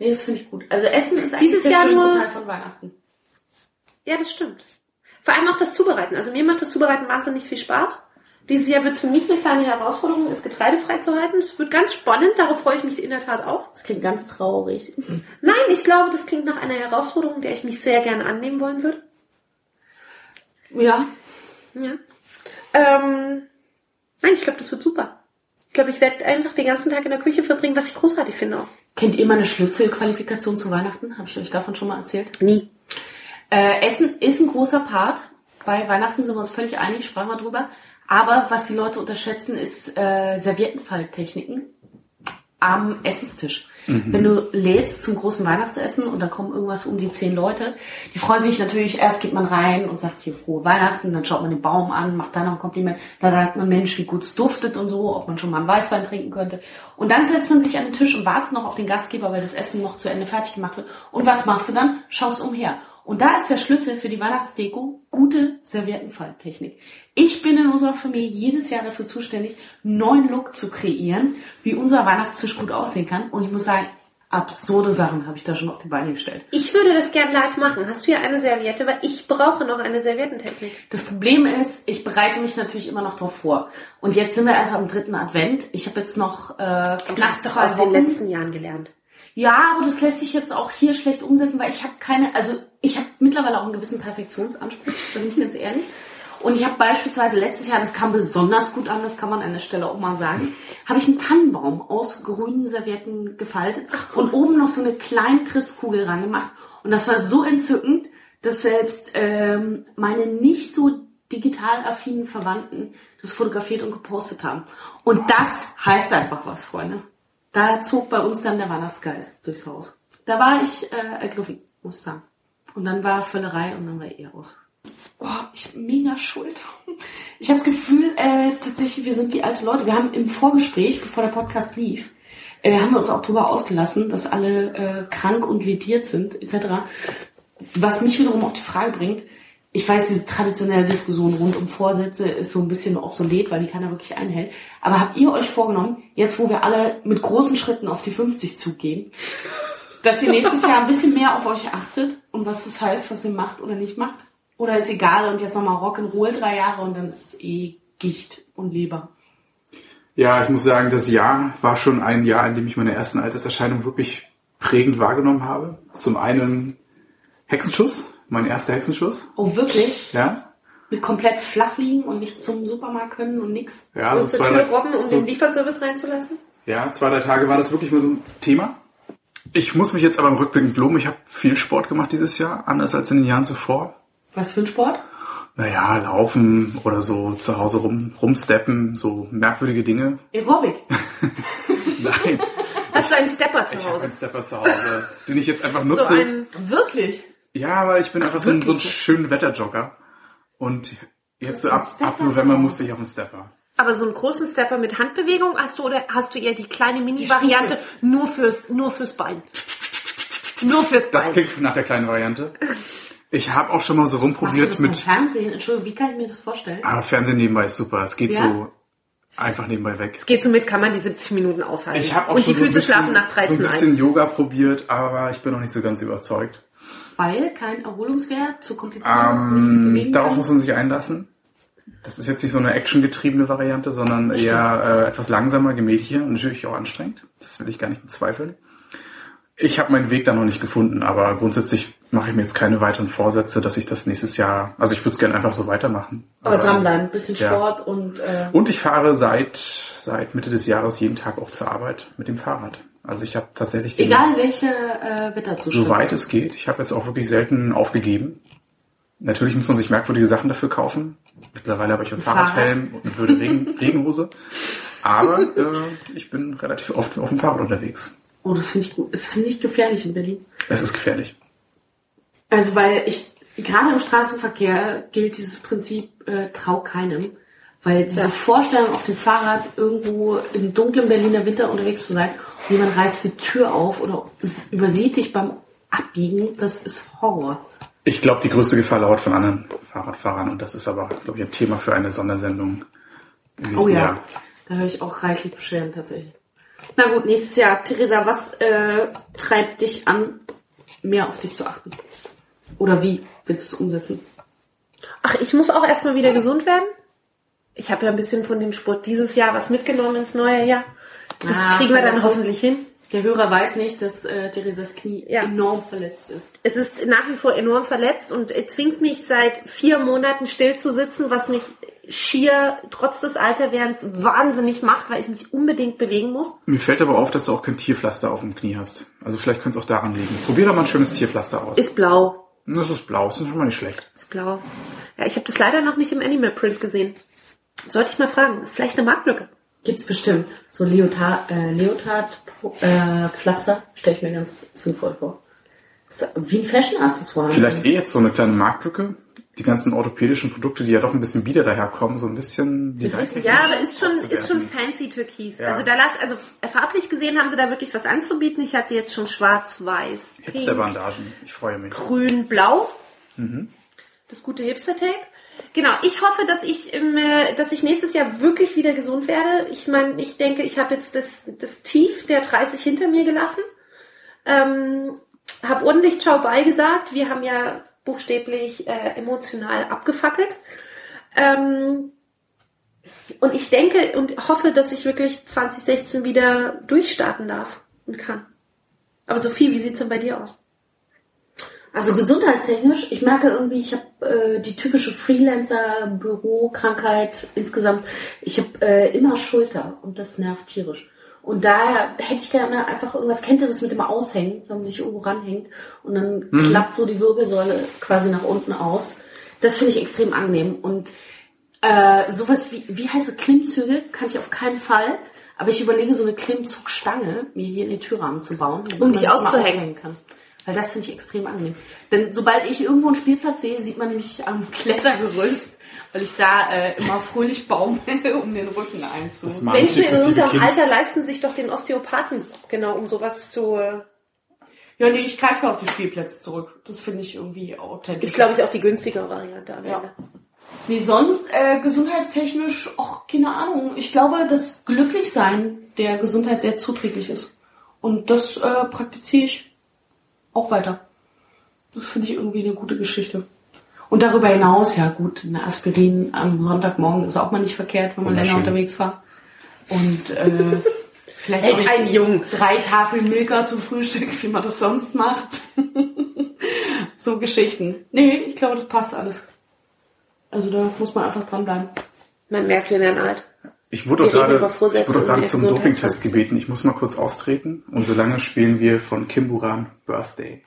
Nee, das finde ich gut. Also Essen ist eigentlich Dieses der Jahr schönste nur- Teil von Weihnachten. Ja, das stimmt. Vor allem auch das Zubereiten. Also mir macht das Zubereiten wahnsinnig viel Spaß. Dieses Jahr wird es für mich eine kleine Herausforderung, es getreidefrei zu halten. Es wird ganz spannend, darauf freue ich mich in der Tat auch. Das klingt ganz traurig. Nein, ich glaube, das klingt nach einer Herausforderung, der ich mich sehr gerne annehmen wollen würde. Ja. Ja. Ähm, nein, ich glaube, das wird super. Ich glaube, ich werde einfach den ganzen Tag in der Küche verbringen, was ich großartig finde auch. Kennt ihr meine Schlüsselqualifikation zu Weihnachten? Habe ich euch davon schon mal erzählt? Nie. Äh, Essen ist ein großer Part. Bei Weihnachten sind wir uns völlig einig, sprachen wir drüber. Aber was die Leute unterschätzen, ist äh, Serviettenfalttechniken am Essenstisch. Wenn du lädst zum großen Weihnachtsessen und da kommen irgendwas um die zehn Leute, die freuen sich natürlich, erst geht man rein und sagt hier frohe Weihnachten, dann schaut man den Baum an, macht dann noch ein Kompliment, dann sagt man, Mensch, wie gut es duftet und so, ob man schon mal einen Weißwein trinken könnte. Und dann setzt man sich an den Tisch und wartet noch auf den Gastgeber, weil das Essen noch zu Ende fertig gemacht wird. Und was machst du dann? Schaust umher. Und da ist der Schlüssel für die Weihnachtsdeko gute Serviettenfalttechnik. Ich bin in unserer Familie jedes Jahr dafür zuständig, einen neuen Look zu kreieren, wie unser Weihnachtstisch gut aussehen kann. Und ich muss sagen, absurde Sachen habe ich da schon auf die Beine gestellt. Ich würde das gern live machen. Hast du hier eine Serviette? Weil ich brauche noch eine Serviettentechnik. Das Problem ist, ich bereite mich natürlich immer noch drauf vor. Und jetzt sind wir erst am dritten Advent. Ich habe jetzt noch äh, Du knapp zwei aus den Wochen. letzten Jahren gelernt. Ja, aber das lässt sich jetzt auch hier schlecht umsetzen, weil ich habe keine, also ich habe mittlerweile auch einen gewissen Perfektionsanspruch, bin ich ganz ehrlich. Und ich habe beispielsweise letztes Jahr, das kam besonders gut an, das kann man an der Stelle auch mal sagen, habe ich einen Tannenbaum aus grünen Servietten gefaltet und oben noch so eine kleine Christkugel rangemacht. Und das war so entzückend, dass selbst ähm, meine nicht so digital affinen Verwandten das fotografiert und gepostet haben. Und das heißt einfach was, Freunde. Da zog bei uns dann der Weihnachtsgeist durchs Haus. Da war ich äh, ergriffen, muss ich sagen. Und dann war Völlerei und dann war er aus. Oh, ich mega Schuld. Ich habe das Gefühl, äh, tatsächlich, wir sind wie alte Leute. Wir haben im Vorgespräch, bevor der Podcast lief, äh, haben wir uns auch darüber ausgelassen, dass alle äh, krank und lediert sind, etc. Was mich wiederum auf die Frage bringt, ich weiß, diese traditionelle Diskussion rund um Vorsätze ist so ein bisschen obsolet, weil die keiner wirklich einhält. Aber habt ihr euch vorgenommen, jetzt wo wir alle mit großen Schritten auf die 50 zugehen, dass ihr nächstes Jahr ein bisschen mehr auf euch achtet und was das heißt, was ihr macht oder nicht macht? Oder ist egal und jetzt nochmal Rock'n'Roll drei Jahre und dann ist es eh Gicht und Leber? Ja, ich muss sagen, das Jahr war schon ein Jahr, in dem ich meine ersten Alterserscheinungen wirklich prägend wahrgenommen habe. Zum einen Hexenschuss, mein erster Hexenschuss. Oh, wirklich? Ja, Mit komplett flach liegen und nicht zum Supermarkt können und nix? ja, so und zur zwei, Tür drei, robben, um so, den Lieferservice reinzulassen? ja, zwei, drei Tage war das wirklich mal so ein Thema. Ich muss mich jetzt aber im Rückblick loben. Ich habe viel Sport gemacht dieses Jahr, anders als in den Jahren zuvor. Was für ein Sport? Naja, laufen oder so zu Hause rum, rumsteppen, so merkwürdige Dinge. Aerobic. Nein, Hast du einen Stepper zu ich habe Hause? einen Stepper zu Hause, den ich jetzt einfach So nutze. einen, Wirklich? Ja, weil ich bin einfach so ein, so ein schöner Wetterjogger. Und jetzt so ab, ab November musste ich auf einen Stepper. aber so einen großen Stepper mit Handbewegung hast du oder hast du eher die kleine Mini-Variante nur fürs, nur fürs Bein? Nur fürs Das Bein. klingt nach der kleinen Variante. Ich habe auch schon mal so rumprobiert mit Fernsehen? Entschuldigung, wie kann ich mir das vorstellen? ah, Fernsehen nebenbei ist super. Es geht Ja? so einfach nebenbei weg. Geht so mit, kann man die 70 Minuten aushalten. Ich habe auch Und schon die so ein Füße bisschen, schlafen nach so 13 ein bisschen ein. Yoga probiert, aber ich bin noch nicht so ganz überzeugt. Weil kein Erholungswert, zu kompliziert, nichts Ähm, bewegen darauf kann? muss man sich einlassen. Das ist jetzt nicht so eine actiongetriebene Variante, sondern eher äh, etwas langsamer, gemächlicher und natürlich auch anstrengend. Das will ich gar nicht bezweifeln. Ich habe meinen Weg da noch nicht gefunden, aber grundsätzlich mache ich mir jetzt keine weiteren Vorsätze, dass ich das nächstes Jahr, also ich würde es gerne einfach so weitermachen. Aber, dranbleiben, ein bisschen ja. Sport und äh, Und ich fahre seit seit Mitte des Jahres jeden Tag auch zur Arbeit mit dem Fahrrad. Also ich habe tatsächlich den, egal welche äh, Wetterzustand. soweit es geht. Ich habe jetzt auch wirklich selten aufgegeben. Natürlich muss man sich merkwürdige Sachen dafür kaufen. Mittlerweile habe ich einen Fahrrad. Fahrradhelm und eine blöde Regen, Regenhose. Aber äh, ich bin relativ oft auf dem Fahrrad unterwegs. Oh, das finde ich gut. Es ist nicht gefährlich in Berlin. Es ist gefährlich. Also weil ich gerade im Straßenverkehr gilt dieses Prinzip äh, trau keinem, weil diese Ja. Vorstellung auf dem Fahrrad irgendwo im dunklen Berliner Winter unterwegs zu sein und jemand reißt die Tür auf oder übersieht dich beim Abbiegen, das ist Horror. Ich glaube, die größte Gefahr lauert von anderen Fahrradfahrern und das ist aber, glaube ich, ein Thema für eine Sondersendung. Oh ja, Jahr. da höre ich auch reichlich Beschwerden tatsächlich. Na gut, nächstes Jahr. Theresa, was äh, treibt dich an, mehr auf dich zu achten? Oder wie willst du es umsetzen? Ach, ich muss auch erstmal wieder gesund werden. Ich habe ja ein bisschen von dem Sport dieses Jahr was mitgenommen ins neue Jahr. Das Ah, kriegen wir dann hoffentlich hin. Der Hörer weiß nicht, dass äh, Theresas Knie Ja. enorm verletzt ist. Es ist nach wie vor enorm verletzt und es zwingt mich seit vier Monaten still zu sitzen, was mich schier trotz des Alterwerdens wahnsinnig macht, weil ich mich unbedingt bewegen muss. Mir fällt aber auf, dass du auch kein Tierpflaster auf dem Knie hast. Also vielleicht könnte es auch daran liegen. Probier doch mal ein schönes Tierpflaster aus. Ist blau. das ist blau, das ist schon mal nicht schlecht. Ist blau. Ja, ich habe das leider noch nicht im Animal Print gesehen. Sollte ich mal fragen. Ist vielleicht eine Marktlücke. Gibt's bestimmt. So Leotard, äh, Leotard äh, Pflaster stelle ich mir ganz sinnvoll vor. Ist wie ein Fashion-Accessoire. Vielleicht eh jetzt so eine kleine Marktlücke. Die ganzen orthopädischen Produkte, die ja doch ein bisschen bieder daherkommen, so ein bisschen designtechnisch. Ja, aber ist schon, ist schon fancy Türkis. Ja. Also da lass, also farblich gesehen haben sie da wirklich was anzubieten. Ich hatte jetzt schon schwarz, weiß, pink, Hipster-Bandagen. Ich freue mich. grün, blau. Das gute Hipster-Tape. Genau, ich hoffe, dass ich, im, äh, dass ich nächstes Jahr wirklich wieder gesund werde. Ich meine, ich denke, ich habe jetzt das, das Tief der 30 hinter mir gelassen. Ähm, habe ordentlich Ciao beigesagt. Wir haben ja buchstäblich äh, emotional abgefackelt. Ähm, und ich denke und hoffe, dass ich wirklich 2016 wieder durchstarten darf und kann. Aber Sophie, wie sieht's denn bei dir aus? Also gesundheitstechnisch, ich merke irgendwie, ich habe äh, die typische Freelancer-Büro-Krankheit insgesamt. Ich habe äh, immer Schulter und das nervt tierisch. Und daher hätte ich gerne einfach irgendwas, kennt ihr das mit dem Aushängen, wenn man sich irgendwo ranhängt und dann klappt so die Wirbelsäule quasi nach unten aus. Das finde ich extrem angenehm. Und äh, sowas wie, wie heißt es, Klimmzüge kann ich auf keinen Fall. Aber ich überlege, so eine Klimmzugstange mir hier in den Türrahmen zu bauen, damit Um man dich auszuhängen. aushängen kann. Weil das finde ich extrem angenehm. Denn sobald ich irgendwo einen Spielplatz sehe, sieht man mich am Klettergerüst, weil ich da äh, immer fröhlich baumel, um den Rücken einzu. Menschen in unserem Kind. Alter leisten sich doch den Osteopathen, genau, um sowas zu. Äh, Ja, nee, ich greife da auf die Spielplätze zurück. Das finde ich irgendwie authentisch. ist, glaube ich, auch die günstigere Variante am Ja. Ende. Nee, sonst äh, gesundheitstechnisch, auch keine Ahnung. Ich glaube, das Glücklichsein der Gesundheit sehr zuträglich ist. Und das äh, praktiziere ich auch weiter. Das finde ich irgendwie eine gute Geschichte. Und darüber hinaus, ja gut, eine Aspirin am Sonntagmorgen ist auch mal nicht verkehrt, wenn man länger unterwegs war. Und äh, vielleicht Hält auch einen jung. drei Tafeln Milka zum Frühstück, wie man das sonst macht. so Geschichten. Nee, ich glaube, das passt alles. Also da muss man einfach dranbleiben. Man merkt, wir werden alt. Ich wurde doch gerade, ich wurde gerade zum. Dopingtest gebeten. Ich muss mal kurz austreten. Und solange spielen wir von Kim Buran Birthday.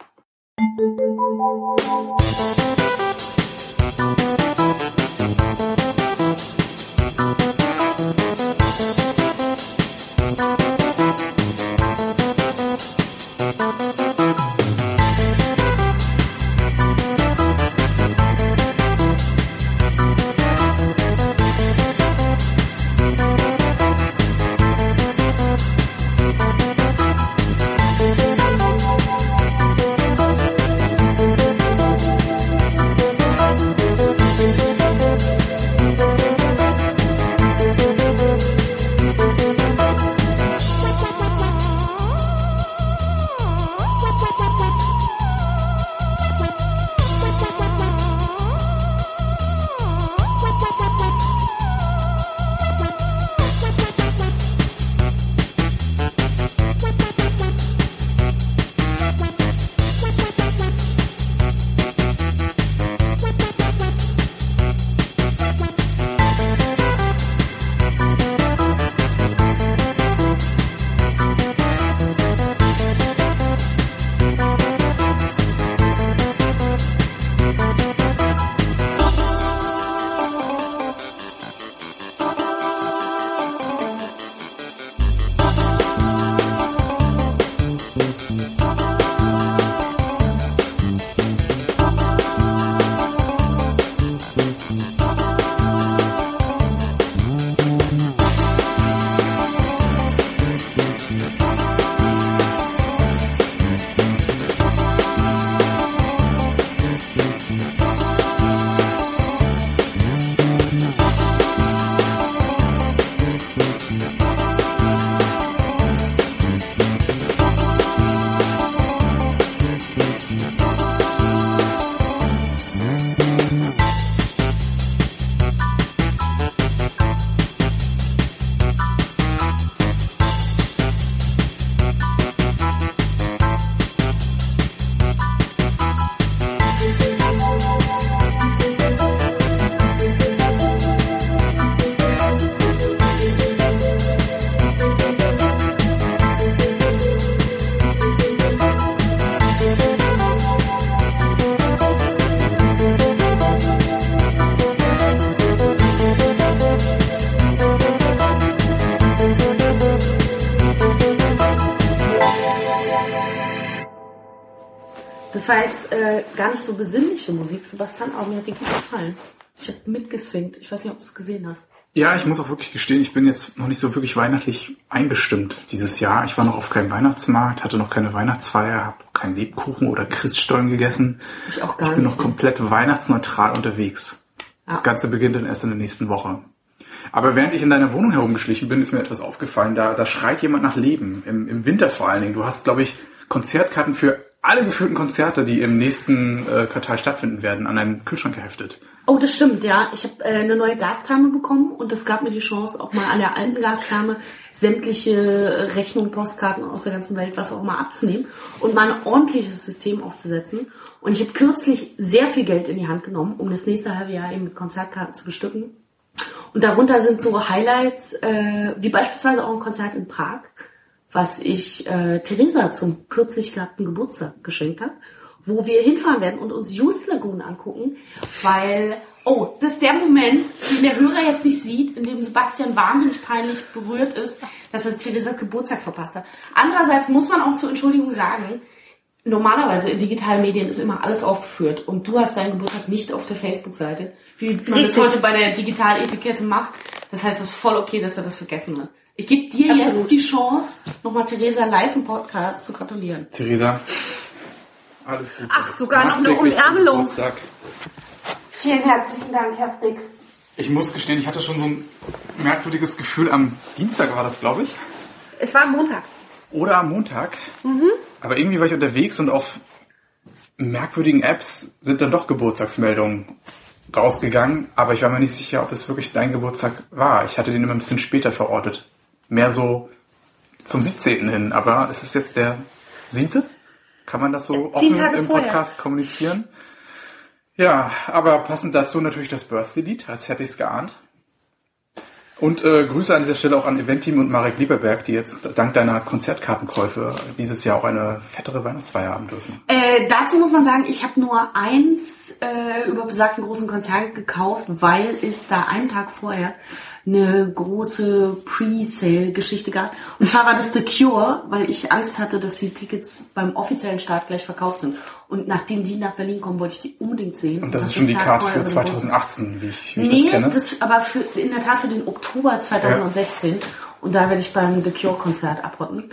Gar nicht so besinnliche Musik, Sebastian, aber mir hat die gut gefallen. Ich habe mitgeswingt. Ich weiß nicht, ob du es gesehen hast. Ja, ich muss auch wirklich gestehen, ich bin jetzt noch nicht so wirklich weihnachtlich eingestimmt dieses Jahr. Ich war noch auf keinem Weihnachtsmarkt, hatte noch keine Weihnachtsfeier, habe keinen Lebkuchen oder Christstollen gegessen. Ich auch gar Ich bin nicht. noch komplett weihnachtsneutral unterwegs. Das Ja. Ganze beginnt dann erst in der nächsten Woche. Aber während ich in deiner Wohnung herumgeschlichen bin, ist mir etwas aufgefallen. Da, da schreit jemand nach Leben. Im, Im Winter vor allen Dingen. Du hast, glaube ich, Konzertkarten für alle geführten Konzerte, die im nächsten äh, Quartal stattfinden werden, an einen Kühlschrank geheftet. Oh, das stimmt, ja. Ich habe äh, eine neue Gastherme bekommen und das gab mir die Chance, auch mal an der alten Gastherme sämtliche Rechnungen, Postkarten aus der ganzen Welt, was auch immer abzunehmen und mal ein ordentliches System aufzusetzen. Und ich habe kürzlich sehr viel Geld in die Hand genommen, um das nächste halbe Jahr eben Konzertkarten zu bestücken. Und darunter sind so Highlights, äh, wie beispielsweise auch ein Konzert in Prag, was ich äh, Theresa zum kürzlich gehabten Geburtstag geschenkt habe, wo wir hinfahren werden und uns Youth Lagoon angucken, weil, oh, das ist der Moment, den der Hörer jetzt nicht sieht, in dem Sebastian wahnsinnig peinlich berührt ist, dass er Theresas Geburtstag verpasst hat. Andererseits muss man auch zur Entschuldigung sagen, Normalerweise in digitalen Medien ist immer alles aufgeführt und du hast deinen Geburtstag nicht auf der Facebook-Seite, wie man das Richtig. heute bei der Digitaletikette macht. Das heißt, es ist voll okay, dass er das vergessen hat. Ich gebe dir Absolut. jetzt die Chance, nochmal Theresa live im Podcast zu gratulieren. Theresa, alles Gute. Ach, sogar noch eine Umärmelung. Geburtstag. Vielen herzlichen Dank, Herr Frick. Ich muss gestehen, ich hatte schon so ein merkwürdiges Gefühl. Am Dienstag war das, glaube ich. Es war Montag. Oder am Montag. Aber irgendwie war ich unterwegs und auf merkwürdigen Apps sind dann doch Geburtstagsmeldungen rausgegangen. Aber ich war mir nicht sicher, ob es wirklich dein Geburtstag war. Ich hatte den immer ein bisschen später verortet. Mehr so zum 17. hin. Aber ist es jetzt der 7.? Kann man das so offen Tage im vorher. Podcast kommunizieren? Ja, aber passend dazu natürlich das Birthday-Lied, als hätte ich es geahnt. Und äh, Grüße an dieser Stelle auch an Eventim und Marek Lieberberg, die jetzt dank deiner Konzertkartenkäufe dieses Jahr auch eine fettere Weihnachtsfeier haben dürfen. Äh, dazu muss man sagen, ich habe nur eins äh, über besagten großen Konzert gekauft, weil es da einen Tag vorher eine große Pre-Sale-Geschichte gab. Und zwar war das The Cure, weil ich Angst hatte, dass die Tickets beim offiziellen Start gleich verkauft sind. Und nachdem die nach Berlin kommen, wollte ich die unbedingt sehen. Und das hab ist schon die Karte für über den Bus- 2018, wie ich, wie ich Nee, das kenne. das aber für, in der Tat für den Oktober 2016. Und da werde ich beim The Cure Konzert abrotten.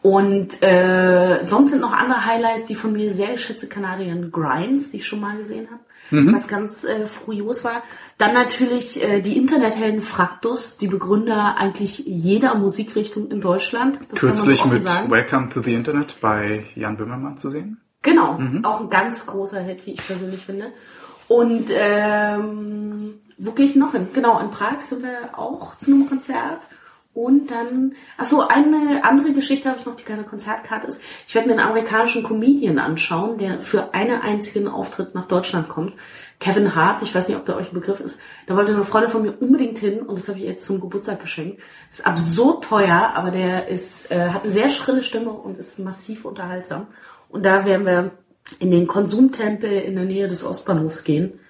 Und äh, sonst sind noch andere Highlights, die von mir sehr geschätzte Kanadierin Grimes, die ich schon mal gesehen habe. Mhm. Was ganz äh, furios war. Dann natürlich äh, die Internethelden Fraktus, die Begründer eigentlich jeder Musikrichtung in Deutschland. Das Kürzlich so mit sagen. Welcome to the Internet bei Jan Böhmermann zu sehen. Genau, Mhm. auch ein ganz großer Hit, wie ich persönlich finde. Und ähm, wo gehe ich noch hin? Genau, in Prag sind wir auch zu einem Konzert. Und dann, ach so, eine andere Geschichte habe ich noch, die keine Konzertkarte ist. Ich werde mir einen amerikanischen Comedian anschauen, der für einen einzigen Auftritt nach Deutschland kommt. Kevin Hart, ich weiß nicht, ob der euch ein Begriff ist. Da wollte eine Freundin von mir unbedingt hin und das habe ich jetzt zum Geburtstag geschenkt. Ist absurd teuer, aber der ist, äh, hat eine sehr schrille Stimme und ist massiv unterhaltsam. Und da werden wir in den Konsumtempel in der Nähe des Ostbahnhofs gehen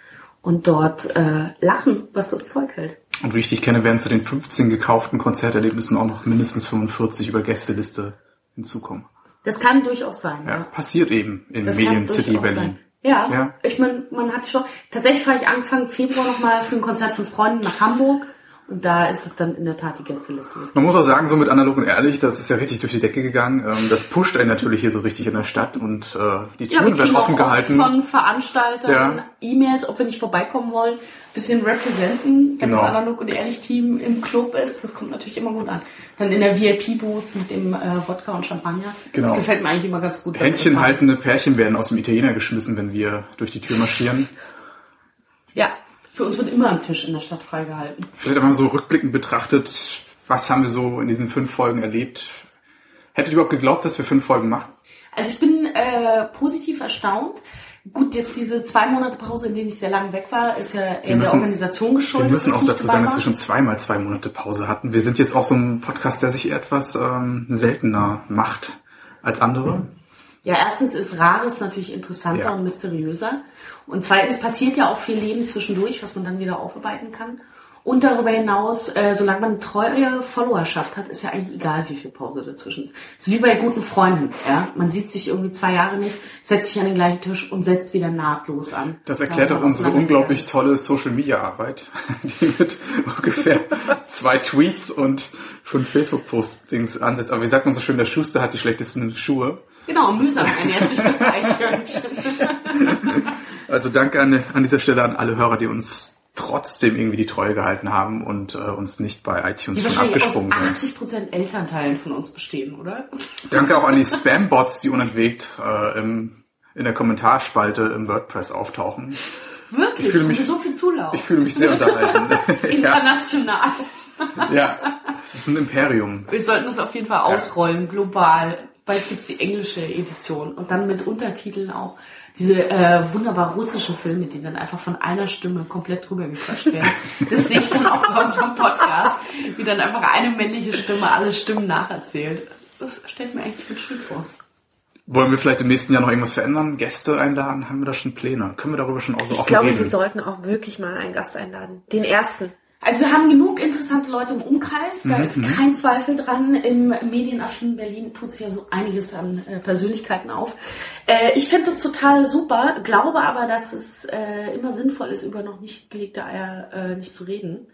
und dort äh, lachen, was das Zeug hält. Und wie ich dich kenne, werden zu den 15 gekauften Konzerterlebnissen auch noch mindestens 45 über Gästeliste hinzukommen. Das kann durchaus sein. Ja, Ja. passiert eben in Das Medium City Berlin. sein. Ja, Ja. ich meine, man hat schon. Tatsächlich fahre ich Anfang Februar nochmal für ein Konzert von Freunden nach Hamburg und da ist es dann in der Tat die Gästeliste. Man muss auch sagen, so mit analog und ehrlich, das ist ja richtig durch die Decke gegangen. Ähm, Das pusht einen natürlich hier so richtig in der Stadt und äh, die Ja, Türen werden kriegen auch offen gehalten. von Veranstaltern Ja. E-Mails, ob wir nicht vorbeikommen wollen, bisschen representen, wenn Genau. das analog und ehrlich Team im Club ist. Das kommt natürlich immer gut an. Dann in der VIP-Booth mit dem äh, Wodka und Champagner. Genau. Das gefällt mir eigentlich immer ganz gut. Händchen haltende Pärchen werden aus dem Italiener geschmissen, wenn wir durch die Tür marschieren. Ja, für uns wird immer ein Tisch in der Stadt freigehalten. Vielleicht einmal so rückblickend betrachtet, was haben wir so in diesen fünf Folgen erlebt? Hättet ihr überhaupt geglaubt, dass wir fünf Folgen machen? Also ich bin äh, positiv erstaunt. Gut, jetzt diese zwei Monate Pause, in denen ich sehr lange weg war, ist ja eher der Organisation geschuldet. Wir müssen auch dazu sagen, dass wir schon zweimal zwei Monate Pause hatten. Wir sind jetzt auch so ein Podcast, der sich etwas ähm, seltener macht als andere. Ja, erstens ist Rares natürlich interessanter Ja. und mysteriöser. Und zweitens passiert ja auch viel Leben zwischendurch, was man dann wieder aufarbeiten kann. Und darüber hinaus, äh, solange man treue Followerschaft hat, ist ja eigentlich egal, wie viel Pause dazwischen ist. Es ist wie bei guten Freunden. Ja? Man sieht sich irgendwie zwei Jahre nicht, setzt sich an den gleichen Tisch und setzt wieder nahtlos an. Das erklärt auch unsere unglaublich tolle Social-Media-Arbeit, die mit ungefähr zwei Tweets und fünf Facebook-Postings ansetzt. Aber wie sagt man so schön, der Schuster hat die schlechtesten Schuhe. Genau, mühsam ernährt sich das Eichhörnchen. Also danke an, an dieser Stelle an alle Hörer, die uns trotzdem irgendwie die Treue gehalten haben und äh, uns nicht bei iTunes Die schon abgesprungen aus sind. 80% Elternteilen von uns bestehen, oder? Danke auch an die Spam-Bots, die unentwegt äh, im, in der Kommentarspalte im WordPress auftauchen. Wirklich? Ich fühle mich- so viel Zulauf. Ich fühle mich sehr unterhalten. ja, International. ja, es ist ein Imperium. Wir sollten das auf jeden Fall ausrollen, global. Bald gibt's die englische Edition und dann mit Untertiteln auch. Diese äh, wunderbar russische Filme, die dann einfach von einer Stimme komplett drüber gequatscht werden. Das sehe ich dann auch bei unserem Podcast, wie dann einfach eine männliche Stimme alle Stimmen nacherzählt. Das stellt mir eigentlich ganz schön vor. Wollen wir vielleicht im nächsten Jahr noch irgendwas verändern? Gäste einladen? Haben wir da schon Pläne? Können wir darüber schon auch so Ich offen glaube, reden? wir sollten auch wirklich mal einen Gast einladen. Den ersten. Also wir haben genug interessante Leute im Umkreis, da ist kein Zweifel dran. Im medienaffinen Berlin tut sich ja so einiges an äh, Persönlichkeiten auf. Äh, ich finde das total super, glaube aber, dass es äh, immer sinnvoll ist, über noch nicht gelegte Eier äh, nicht zu reden.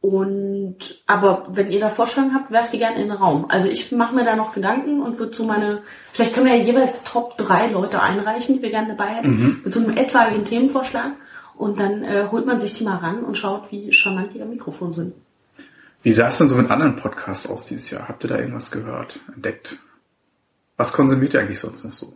Und aber wenn ihr da Vorstellungen habt, werft die gerne in den Raum. Also ich mache mir da noch Gedanken und würde so meine, vielleicht können wir ja jeweils Top drei Leute einreichen, die wir gerne dabei hätten, mit so einem etwaigen Themenvorschlag. Und dann äh, holt man sich die mal ran und schaut, wie charmant die am Mikrofon sind. Wie sah es denn so mit anderen Podcasts aus dieses Jahr? Habt ihr da irgendwas gehört, entdeckt? Was konsumiert ihr eigentlich sonst noch so?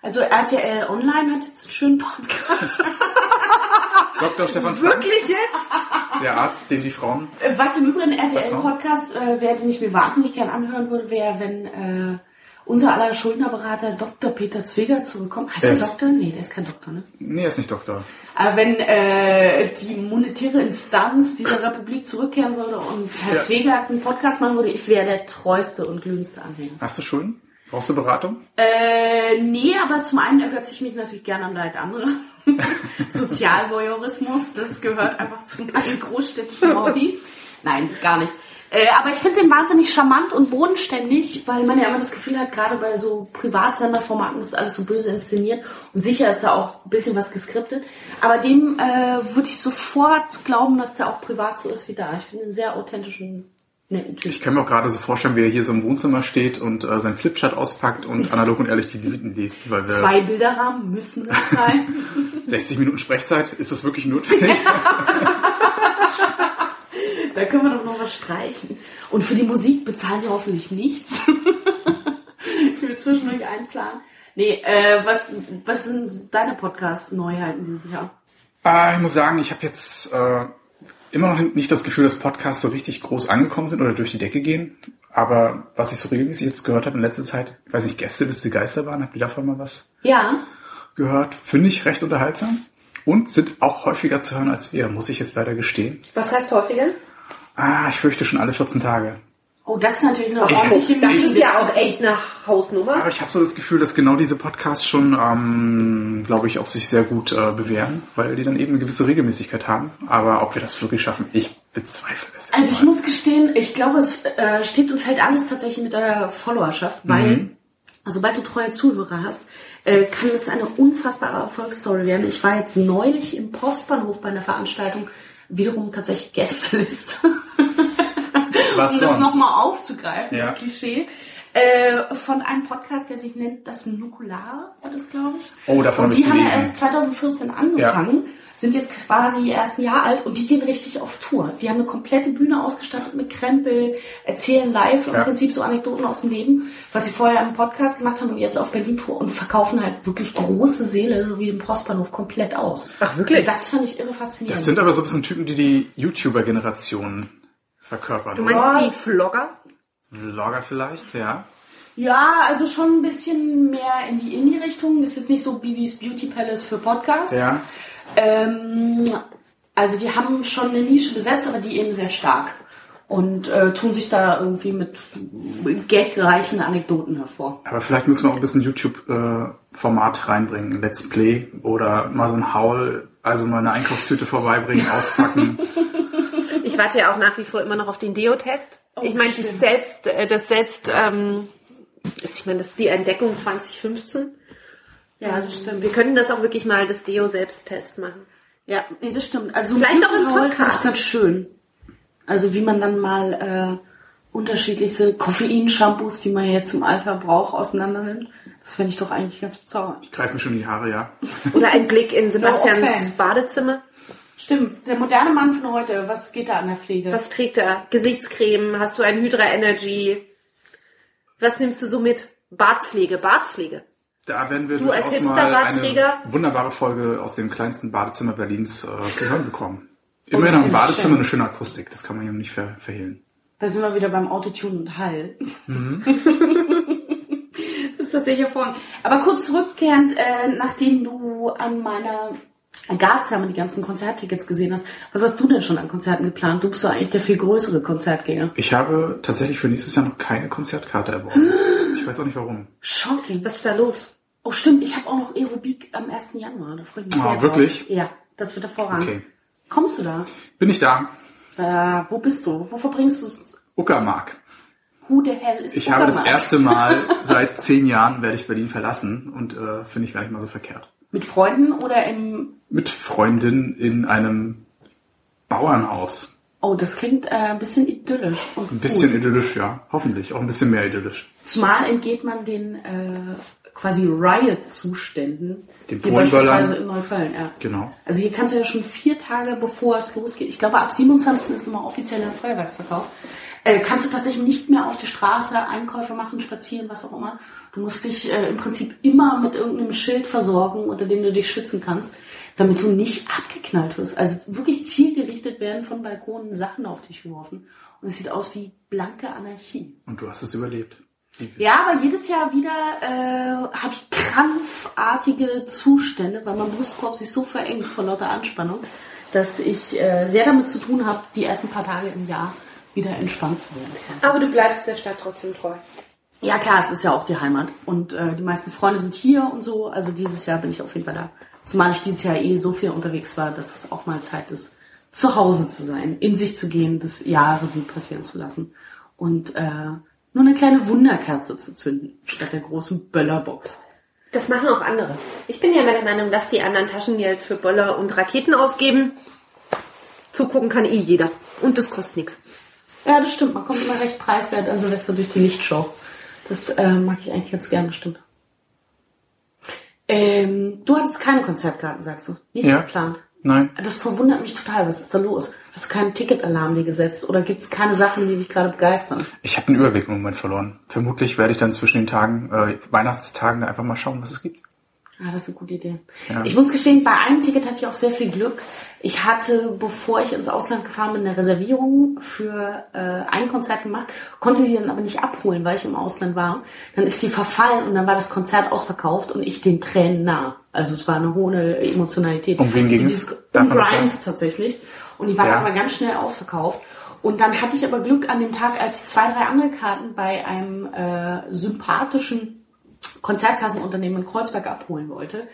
Also RTL Online hat jetzt einen schönen Podcast. Dr. Stefan Frank, Wirklich jetzt? der Arzt, den die Frauen... Äh, Was im Übrigen RTL-Podcast äh, wäre, den ich mir wahnsinnig gern anhören würde, wäre, wenn äh, unser aller Schuldnerberater Dr. Peter Zwegert zurückkommt. Heißt Er Doktor? Nee, der ist kein Doktor, ne? Nee, er ist nicht Doktor. Aber wenn äh, die monetäre Instanz dieser Republik zurückkehren würde und Herr Ja. Zwegert einen Podcast machen würde, ich wäre der treueste und glühendste Anhänger. Hast du Schulden? Brauchst du Beratung? Äh, nee, aber zum einen ergötze ich mich natürlich gerne am Leid anderer. Sozialvoyeurismus, das gehört einfach zu meinen großstädtischen Hobbys. Nein, gar nicht. Äh, aber ich finde den wahnsinnig charmant und bodenständig, weil man ja immer das Gefühl hat, gerade bei so Privatsenderformaten ist alles so böse inszeniert und sicher ist da auch ein bisschen was geskriptet. Aber dem äh, würde ich sofort glauben, dass der auch privat so ist wie da. Ich finde einen sehr authentischen, netten Typ. Ich kann mir auch gerade so vorstellen, wie er hier so im Wohnzimmer steht und äh, sein Flipchart auspackt und analog und ehrlich die Lieden liest, weil wir Zwei Bilderrahmen müssen das sein. 60 Minuten Sprechzeit, ist das wirklich notwendig? Da können wir doch noch was streichen. Und für die Musik bezahlen sie hoffentlich nichts. für zwischendurch einplanen. Nee, äh, was, was sind deine Podcast-Neuheiten dieses Jahr? äh, ich muss sagen, ich habe jetzt äh, immer noch nicht das Gefühl, dass Podcasts so richtig groß angekommen sind oder durch die Decke gehen. Aber was ich so regelmäßig jetzt gehört habe in letzter Zeit, ich weiß nicht, Gästeliste Geisterbahn, habt ihr davon mal was Ja, gehört? Finde ich recht unterhaltsam. Und sind auch häufiger zu hören als wir, muss ich jetzt leider gestehen. Was heißt häufiger? Ah, ich fürchte schon alle 14 Tage. oh, das ist natürlich eine Ich- ordentliche Das ist ja auch echt eine Hausnummer. Aber ich habe so das Gefühl, dass genau diese Podcasts schon, ähm, glaube ich, auch sich sehr gut äh, bewähren, weil die dann eben eine gewisse Regelmäßigkeit haben. Aber ob wir das wirklich schaffen, ich bezweifle es. Also ich mal. muss gestehen, ich glaube, es äh, steht und fällt alles tatsächlich mit der Followerschaft, weil sobald du treue Zuhörer hast, äh, kann es eine unfassbare Erfolgsstory werden. Ich war jetzt neulich im Postbahnhof bei einer Veranstaltung, wiederum tatsächlich Gästeliste. Was um das sonst? nochmal aufzugreifen, Ja. das Klischee. Äh, von einem Podcast, der sich nennt Das Nukular, war das, glaube ich. Oh, davon Und die haben ja erst 2014 angefangen, sind jetzt quasi erst ein Jahr alt und die gehen richtig auf Tour. Die haben eine komplette Bühne ausgestattet mit Krempel, erzählen live im Ja. Prinzip so Anekdoten aus dem Leben, was sie vorher im Podcast gemacht haben und jetzt auf Berlin-Tour und verkaufen halt wirklich große Seele, so wie im Postbahnhof, komplett aus. Ach, wirklich? Und das fand ich irre faszinierend. Das sind aber so ein bisschen Typen, die die YouTuber-Generation verkörpern. Du oder? meinst die Vlogger? Vlogger vielleicht, ja. Ja, also schon ein bisschen mehr in die Indie-Richtung. Ist jetzt nicht so Bibis Beauty Palace für Podcast. Ja. Ähm, also die haben schon eine Nische besetzt, aber die eben sehr stark. und äh, tun sich da irgendwie mit gagreichen Anekdoten hervor. Aber vielleicht müssen wir auch ein bisschen YouTube-Format reinbringen. Let's Play oder mal so ein Haul, also mal eine Einkaufstüte vorbeibringen, auspacken. Ich warte ja auch nach wie vor immer noch auf den Deo-Test. Oh, ich meine, selbst, äh, das selbst, ähm, ich meine, das ist die Entdeckung 2015. Ja, das stimmt. Wir können das auch wirklich mal das Deo-Selbsttest machen. Ja, nee, das stimmt. Also Vielleicht auch im Podcast. ich ganz schön. Also wie man dann mal äh, unterschiedlichste Koffein-Shampoos, die man jetzt im Alter braucht, auseinander nimmt. Das fände ich doch eigentlich ganz bezaubernd. Ich greife mir schon in die Haare, ja. Oder ein Blick in Sebastians offense. Badezimmer. Stimmt, der moderne Mann von heute, was geht da an der Pflege? Was trägt er? Gesichtscreme? Hast du ein Hydra Energy? Was nimmst du so mit? Bartpflege, Bartpflege. Da werden wir Du als durchaus mal eine wunderbare Folge aus dem kleinsten Badezimmer Berlins äh, zu hören bekommen. Immerhin finde ich Badezimmer schön. eine schöne Akustik, das kann man ja nicht ver verhehlen. Da sind wir wieder beim Autotune und Hall. Mhm. das ist tatsächlich hervorragend. Aber kurz zurückkehrend, äh, nachdem du an meiner Gastherme die ganzen Konzerttickets gesehen hast, was hast du denn schon an Konzerten geplant? Du bist doch eigentlich der viel größere Konzertgänger. Ich habe tatsächlich für nächstes Jahr noch keine Konzertkarte erworben. Ich weiß auch nicht warum. Shocking. Was ist da los? Oh stimmt, ich habe auch noch Aerobik am 1. Januar. Da freue ich mich Ah, sehr wirklich? Drauf. Ja, das wird hervorragend. Okay. Kommst du da? Bin ich da? Äh, wo bist du? Wo verbringst du es? Uckermark. Who the hell ist Ich habe das erste Mal seit zehn Jahren werde ich Berlin verlassen und äh, finde ich gar nicht mal so verkehrt. Mit Freunden oder im... Mit Freundin in einem Bauernhaus. Oh, das klingt äh, ein bisschen idyllisch. Und Ein bisschen gut. idyllisch, ja. Hoffentlich. Auch ein bisschen mehr idyllisch. Zumal entgeht man den äh, quasi Riot-Zuständen. Den hier beispielsweise in Neukölln, ja. Genau. Also hier kannst du ja schon vier Tage bevor es losgeht, ich glaube ab 27. ist immer offizieller Feuerwerksverkauf, äh, kannst du tatsächlich nicht mehr auf die Straße Einkäufe machen, spazieren, was auch immer. Du musst dich äh, im Prinzip immer mit irgendeinem Schild versorgen, unter dem du dich schützen kannst, damit du nicht abgeknallt wirst. Also wirklich zielgerichtet werden von Balkonen Sachen auf dich geworfen. Und es sieht aus wie blanke Anarchie. Und du hast es überlebt. Ja, aber jedes Jahr wieder äh, habe ich krampfartige Zustände, weil mein Brustkorb sich so verengt vor lauter Anspannung, dass ich äh, sehr damit zu tun habe, die ersten paar Tage im Jahr wieder entspannt zu werden. Aber du bleibst der Stadt trotzdem treu. Ja klar, es ist ja auch die Heimat und äh, die meisten Freunde sind hier und so. Also dieses Jahr bin ich auf jeden Fall da. Zumal ich dieses Jahr eh so viel unterwegs war, dass es auch mal Zeit ist, zu Hause zu sein, in sich zu gehen, das Jahr Revue passieren zu lassen und äh, nur eine kleine Wunderkerze zu zünden, statt der großen Böllerbox. Das machen auch andere. Ich bin ja immer der Meinung, dass die anderen Taschengeld für Böller und Raketen ausgeben. Zugucken kann eh jeder. Und das kostet nichts. Ja, das stimmt. Man kommt immer recht preiswert an Silvester durch die Lichtshow. Das äh, mag ich eigentlich ganz gerne, stimmt. Ähm, du hattest keine Konzertkarten, sagst du? Nichts Ja. geplant? Nein. Das verwundert mich total. Was ist da los? Hast du keinen Ticketalarm dir gesetzt? Oder gibt es keine Sachen, die dich gerade begeistern? Ich habe den Überblick im Moment verloren. Vermutlich werde ich dann zwischen den Tagen, äh, Weihnachtstagen, da einfach mal schauen, was es gibt. Ah, das ist eine gute Idee. Ja. Ich muss gestehen, bei einem Ticket hatte ich auch sehr viel Glück. Ich hatte, bevor ich ins Ausland gefahren bin, eine Reservierung für äh, ein Konzert gemacht, konnte die dann aber nicht abholen, weil ich im Ausland war. Dann ist die verfallen und dann war das Konzert ausverkauft und ich den Tränen nah. Also es war eine hohe Emotionalität. Um wen ging es? Um? Grimes tatsächlich. Und die waren Ja. aber ganz schnell ausverkauft. Und dann hatte ich aber Glück an dem Tag, als ich zwei, drei andere Karten bei einem äh, sympathischen Konzertkassenunternehmen in Kreuzberg abholen wollte,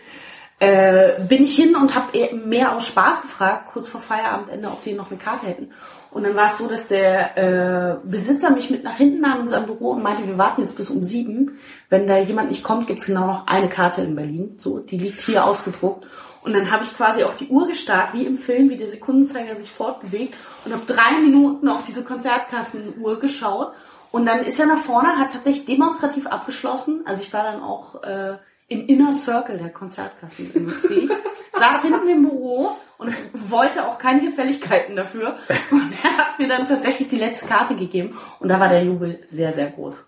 äh, bin ich hin und habe mehr aus Spaß gefragt, kurz vor Feierabendende, ob die noch eine Karte hätten. Und dann war es so, dass der äh, Besitzer mich mit nach hinten nahm in sein Büro und meinte, wir warten jetzt bis um sieben. Wenn da jemand nicht kommt, gibt's genau noch eine Karte in Berlin. So, die liegt hier ausgedruckt. Und dann habe ich quasi auf die Uhr gestarrt, wie im Film, wie der Sekundenzeiger sich fortbewegt und habe drei Minuten auf diese Konzertkassenuhr geschaut. Und dann ist er nach vorne, hat tatsächlich demonstrativ abgeschlossen. Also ich war dann auch äh, im Inner Circle der Konzertkassenindustrie, saß hinten im Büro und es wollte auch keine Gefälligkeiten dafür. Und er hat mir dann tatsächlich die letzte Karte gegeben und da war der Jubel sehr, sehr groß.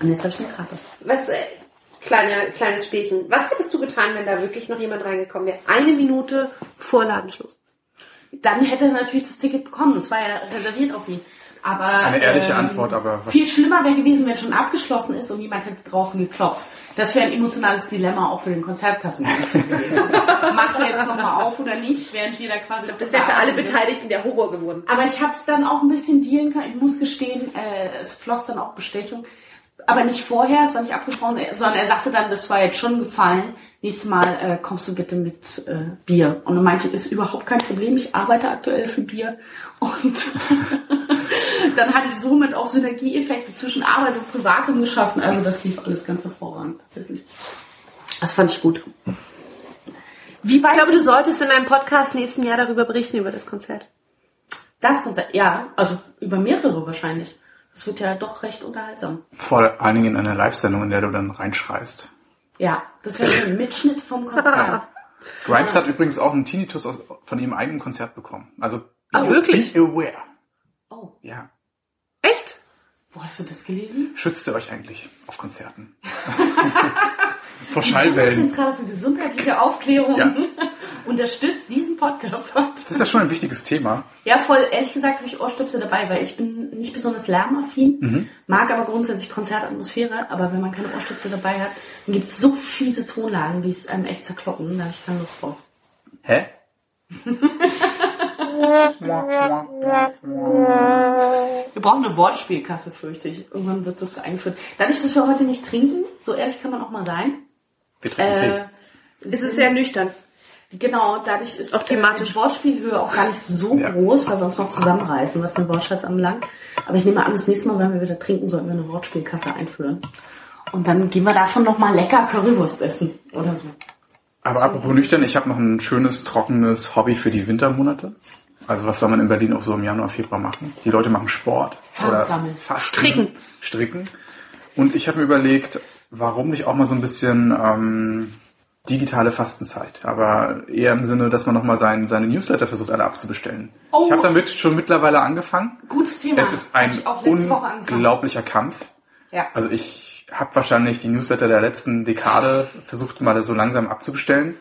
Und jetzt habe ich eine Karte. Was, äh, kleiner, kleines Spielchen. Was hättest du getan, wenn da wirklich noch jemand reingekommen wäre? Eine Minute vor Ladenschluss. Dann hätte er natürlich das Ticket bekommen. Es war ja reserviert auf ihn. Aber Eine ehrliche ähm, Antwort, aber viel schlimmer wäre gewesen, wenn schon abgeschlossen ist und jemand hätte draußen geklopft. Das wäre ein emotionales Dilemma auch für den Konzertkasten. Macht er jetzt nochmal auf oder nicht, während wir da quasi... Das wäre für alle Beteiligten der Horror geworden. Aber ich habe es dann auch ein bisschen dealen können. Ich muss gestehen, äh, es floss dann auch Bestechung. Aber nicht vorher, es war nicht abgesprochen, sondern er sagte dann, das war jetzt schon gefallen. Nächstes Mal äh, kommst du bitte mit äh, Bier. Und dann meinte ich, ist überhaupt kein Problem, ich arbeite aktuell für Bier. Und dann hatte ich somit auch Synergieeffekte zwischen Arbeit und Privatem geschaffen. Also das lief alles ganz hervorragend, tatsächlich. Das fand ich gut. Wie weit Ich glaube, du solltest in einem Podcast nächsten Jahr darüber berichten, über das Konzert. das Konzert, ja, also über mehrere wahrscheinlich. Das wird ja doch recht unterhaltsam. Vor allen Dingen in einer Live-Sendung, in der du dann reinschreist. Ja, das wäre so ein Mitschnitt vom Konzert. Grimes hat übrigens auch einen Tinnitus aus, von ihrem eigenen Konzert bekommen. Also Ah, wirklich? be aware. Oh, Ja. Echt? wo hast du das gelesen? Schützt ihr euch eigentlich auf Konzerten? Vor Schallwellen. sind gerade für gesundheitliche Aufklärung? Ja. Unterstützt diesen Podcast. Das ist ja schon ein wichtiges Thema. Ja, voll. Ehrlich gesagt habe ich Ohrstöpsel dabei, weil ich bin nicht besonders lärmaffin, mag aber grundsätzlich Konzertatmosphäre. Aber wenn man keine Ohrstöpsel dabei hat, dann gibt es so fiese Tonlagen, die es einem echt zerkloppen. Da habe ich keine Lust drauf. Hä? Wir brauchen eine Wortspielkasse, fürchte ich. Irgendwann wird das eingeführt. Dadurch, dass wir heute nicht trinken, so ehrlich kann man auch mal sein, Wir trinken äh, Tee. Es ist sehr nüchtern. Genau, dadurch ist Auch thematisch. äh, die Wortspielhöhe auch gar nicht so Ja. groß, weil wir uns noch zusammenreißen, was den Wortschatz anbelangt. Aber ich nehme an, das nächste Mal, wenn wir wieder trinken, sollten wir eine Wortspielkasse einführen. Und dann gehen wir davon nochmal lecker Currywurst essen oder so. Aber apropos nüchtern, ich habe noch ein schönes, trockenes Hobby für die Wintermonate. Also was soll man in Berlin auch so im Januar, Februar machen? Die Leute machen Sport. Oder sammeln. Fasten, Stricken. Stricken. Und ich habe mir überlegt, warum nicht auch mal so ein bisschen ähm, digitale Fastenzeit. Aber eher im Sinne, dass man nochmal sein, seine Newsletter versucht, alle abzubestellen. Oh. Ich habe damit schon mittlerweile angefangen. Gutes Thema. Es ist ein unglaublicher Kampf. Ja. Also ich habe wahrscheinlich die Newsletter der letzten Dekade versucht mal so langsam abzubestellen.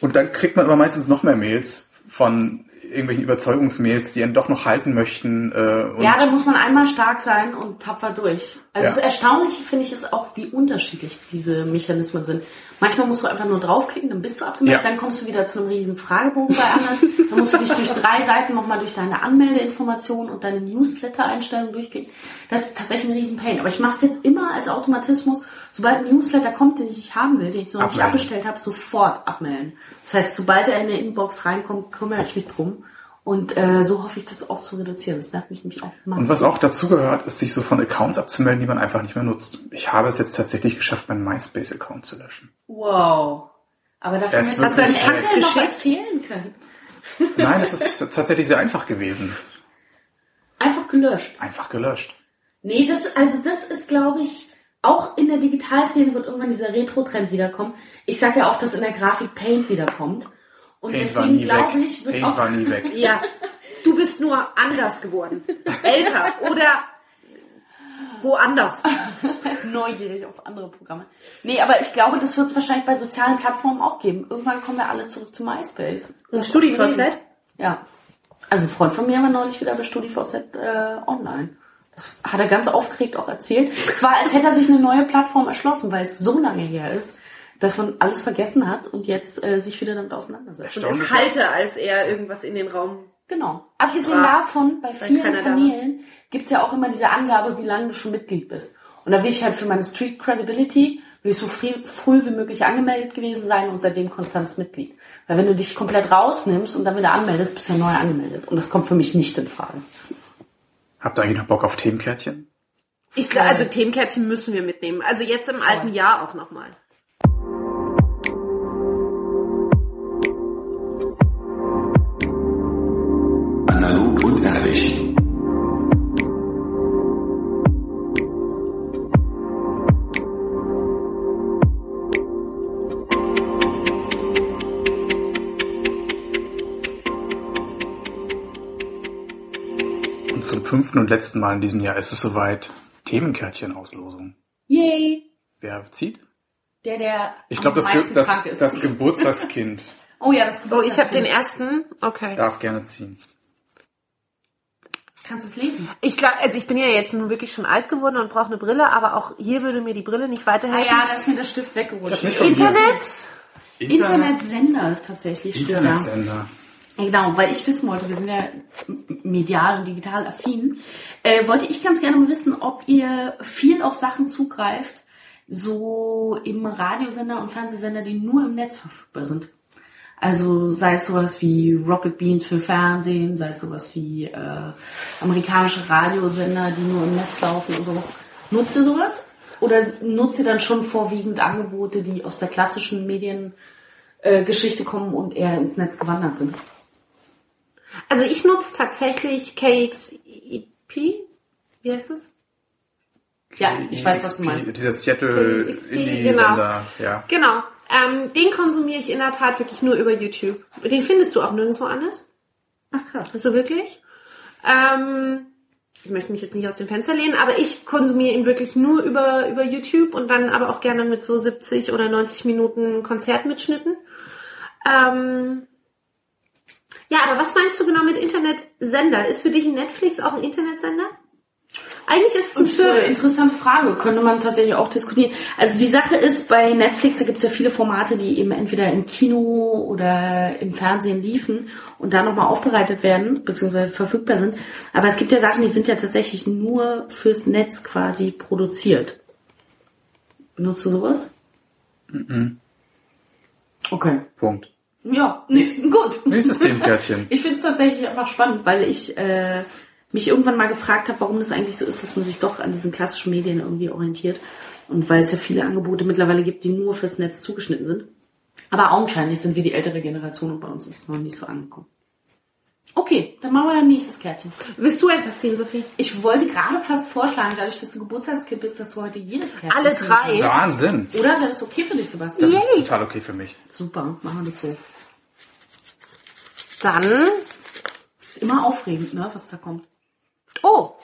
Und dann kriegt man aber meistens noch mehr Mails von irgendwelchen Überzeugungsmails, die einen doch noch halten möchten. Äh, Ja, da muss man einmal stark sein und tapfer durch. Also Ja. das Erstaunliche finde ich ist auch, wie unterschiedlich diese Mechanismen sind. Manchmal musst du einfach nur draufklicken, dann bist du abgemeldet, Ja. dann kommst du wieder zu einem riesen Fragebogen bei anderen. dann musst du dich durch drei Seiten nochmal durch deine Anmeldeinformationen und deine Newsletter-Einstellungen durchklicken. Das ist tatsächlich ein riesen Pain. Aber ich mache es jetzt immer als Automatismus. Sobald ein Newsletter kommt, den ich nicht haben will, den ich noch nicht abbestellt habe, sofort abmelden. Das heißt, sobald er in der Inbox reinkommt, kümmere ich mich drum. Und äh, so hoffe ich, das auch zu reduzieren. Das nervt mich nämlich auch massiv. Und was auch dazu gehört, ist, sich so von Accounts abzumelden, die man einfach nicht mehr nutzt. Ich habe es jetzt tatsächlich geschafft, meinen MySpace-Account zu löschen. Wow. Aber davon Es hättest du deinen nicht Enkeln noch erzählen können. Nein, es ist tatsächlich sehr einfach gewesen. Einfach gelöscht. Einfach gelöscht. Nee, das, also das ist, glaube ich, auch in der Digitalszene wird irgendwann dieser Retro-Trend wiederkommen. Ich sage ja auch, dass in der Grafik Paint wiederkommt. Und Paint deswegen glaube weg. ich, wird Paint auch war nie weg. Ja. Du bist nur anders geworden. Älter. Oder woanders. neugierig auf andere Programme. Nee, aber ich glaube, das wird es wahrscheinlich bei sozialen Plattformen auch geben. Irgendwann kommen wir alle zurück zu MySpace. Und StudiVZ? Ja. Also ein Freund von mir war neulich wieder bei StudiVZ äh, online. Das hat er ganz aufgeregt auch erzählt. Es war, als hätte er sich eine neue Plattform erschlossen, weil es so lange her ist, dass man alles vergessen hat und jetzt äh, sich wieder damit auseinandersetzt. Und es halte, als er irgendwas in den Raum. Genau. Abgesehen Sprach, davon, bei vielen da war. Kanälen gibt's ja auch immer diese Angabe, wie lange du schon Mitglied bist. Und da will ich halt für meine Street Credibility, will ich so früh, früh wie möglich angemeldet gewesen sein und seitdem konstantes Mitglied. Weil wenn du dich komplett rausnimmst und dann wieder anmeldest, bist du ja neu angemeldet. Und das kommt für mich nicht in Frage. Habt ihr eigentlich noch Bock auf Themenkärtchen? Ich, glaub, also Themenkärtchen müssen wir mitnehmen. Also jetzt im alten Jahr auch nochmal. Analog und ehrlich. Und zum fünften und letzten Mal in diesem Jahr ist es soweit. Themenkärtchen-Auslosung. Yay! Wer zieht? Der, der Ich glaube, das, Ge das, das Geburtstagskind oh ja, das Oh, ich habe den Geburtstagskind. ersten. Okay. darf gerne ziehen. Kannst es lesen. Ich glaube, also ich bin ja jetzt nun wirklich schon alt geworden und brauche eine Brille, aber auch hier würde mir die Brille nicht Ah weiterhelfen. ja, da ist mir der Stift weggerutscht. Internet? Internetsender tatsächlich steht. Internetsender. Genau, weil ich wissen wollte, wir sind ja medial und digital affin, äh, wollte ich ganz gerne mal wissen, ob ihr viel auf Sachen zugreift, so im Radiosender und Fernsehsender, die nur im Netz verfügbar sind. Also sei es sowas wie Rocket Beans für Fernsehen, sei es sowas wie äh, amerikanische Radiosender, die nur im Netz laufen und so. Nutzt ihr sowas? Oder nutzt ihr dann schon vorwiegend Angebote, die aus der klassischen Mediengeschichte äh, Geschichte kommen und eher ins Netz gewandert sind? Also ich nutze tatsächlich KXEP. Wie heißt es? Ja, ich weiß, was du meinst. Dieser Seattle KXP, Indie-Sender, ja. Genau. Ähm, den konsumiere ich in der Tat wirklich nur über YouTube. Den findest du auch nirgendwo anders. Ach krass. So wirklich. Ähm, ich möchte mich jetzt nicht aus dem Fenster lehnen, aber ich konsumiere ihn wirklich nur über, über YouTube und dann aber auch gerne mit so 70 oder 90 Minuten Konzertmitschnitten. Ähm, ja, aber was meinst du genau mit Internetsender? Ist für dich ein Netflix auch ein Internetsender? Eigentlich ist es eine interessante Frage, könnte man tatsächlich auch diskutieren. Also die Sache ist, bei Netflix, da gibt es ja viele Formate, die eben entweder im Kino oder im Fernsehen liefen und da nochmal aufbereitet werden, beziehungsweise verfügbar sind. Aber es gibt ja Sachen, die sind ja tatsächlich nur fürs Netz quasi produziert. Benutzt du sowas? Okay. Punkt. Ja, nicht, gut. Nächstes Themenkärtchen. Ich finde es tatsächlich einfach spannend, weil ich äh, mich irgendwann mal gefragt habe, warum das eigentlich so ist, dass man sich doch an diesen klassischen Medien irgendwie orientiert. Und weil es ja viele Angebote mittlerweile gibt, die nur fürs Netz zugeschnitten sind. Aber augenscheinlich sind wir die ältere Generation und bei uns ist es noch nicht so angekommen. Okay, dann machen wir ein nächstes Kärtchen. Willst du einfach ziehen, Sophie? Ich wollte gerade fast vorschlagen, dadurch, dass du Geburtstagskind bist, dass du heute jedes Kärtchen Alle drei? Wahnsinn. Oder wäre das okay für dich, Sebastian? Das ist total okay für mich. Super, machen wir das so. Dann, Ist immer aufregend, ne, was da kommt. Oh,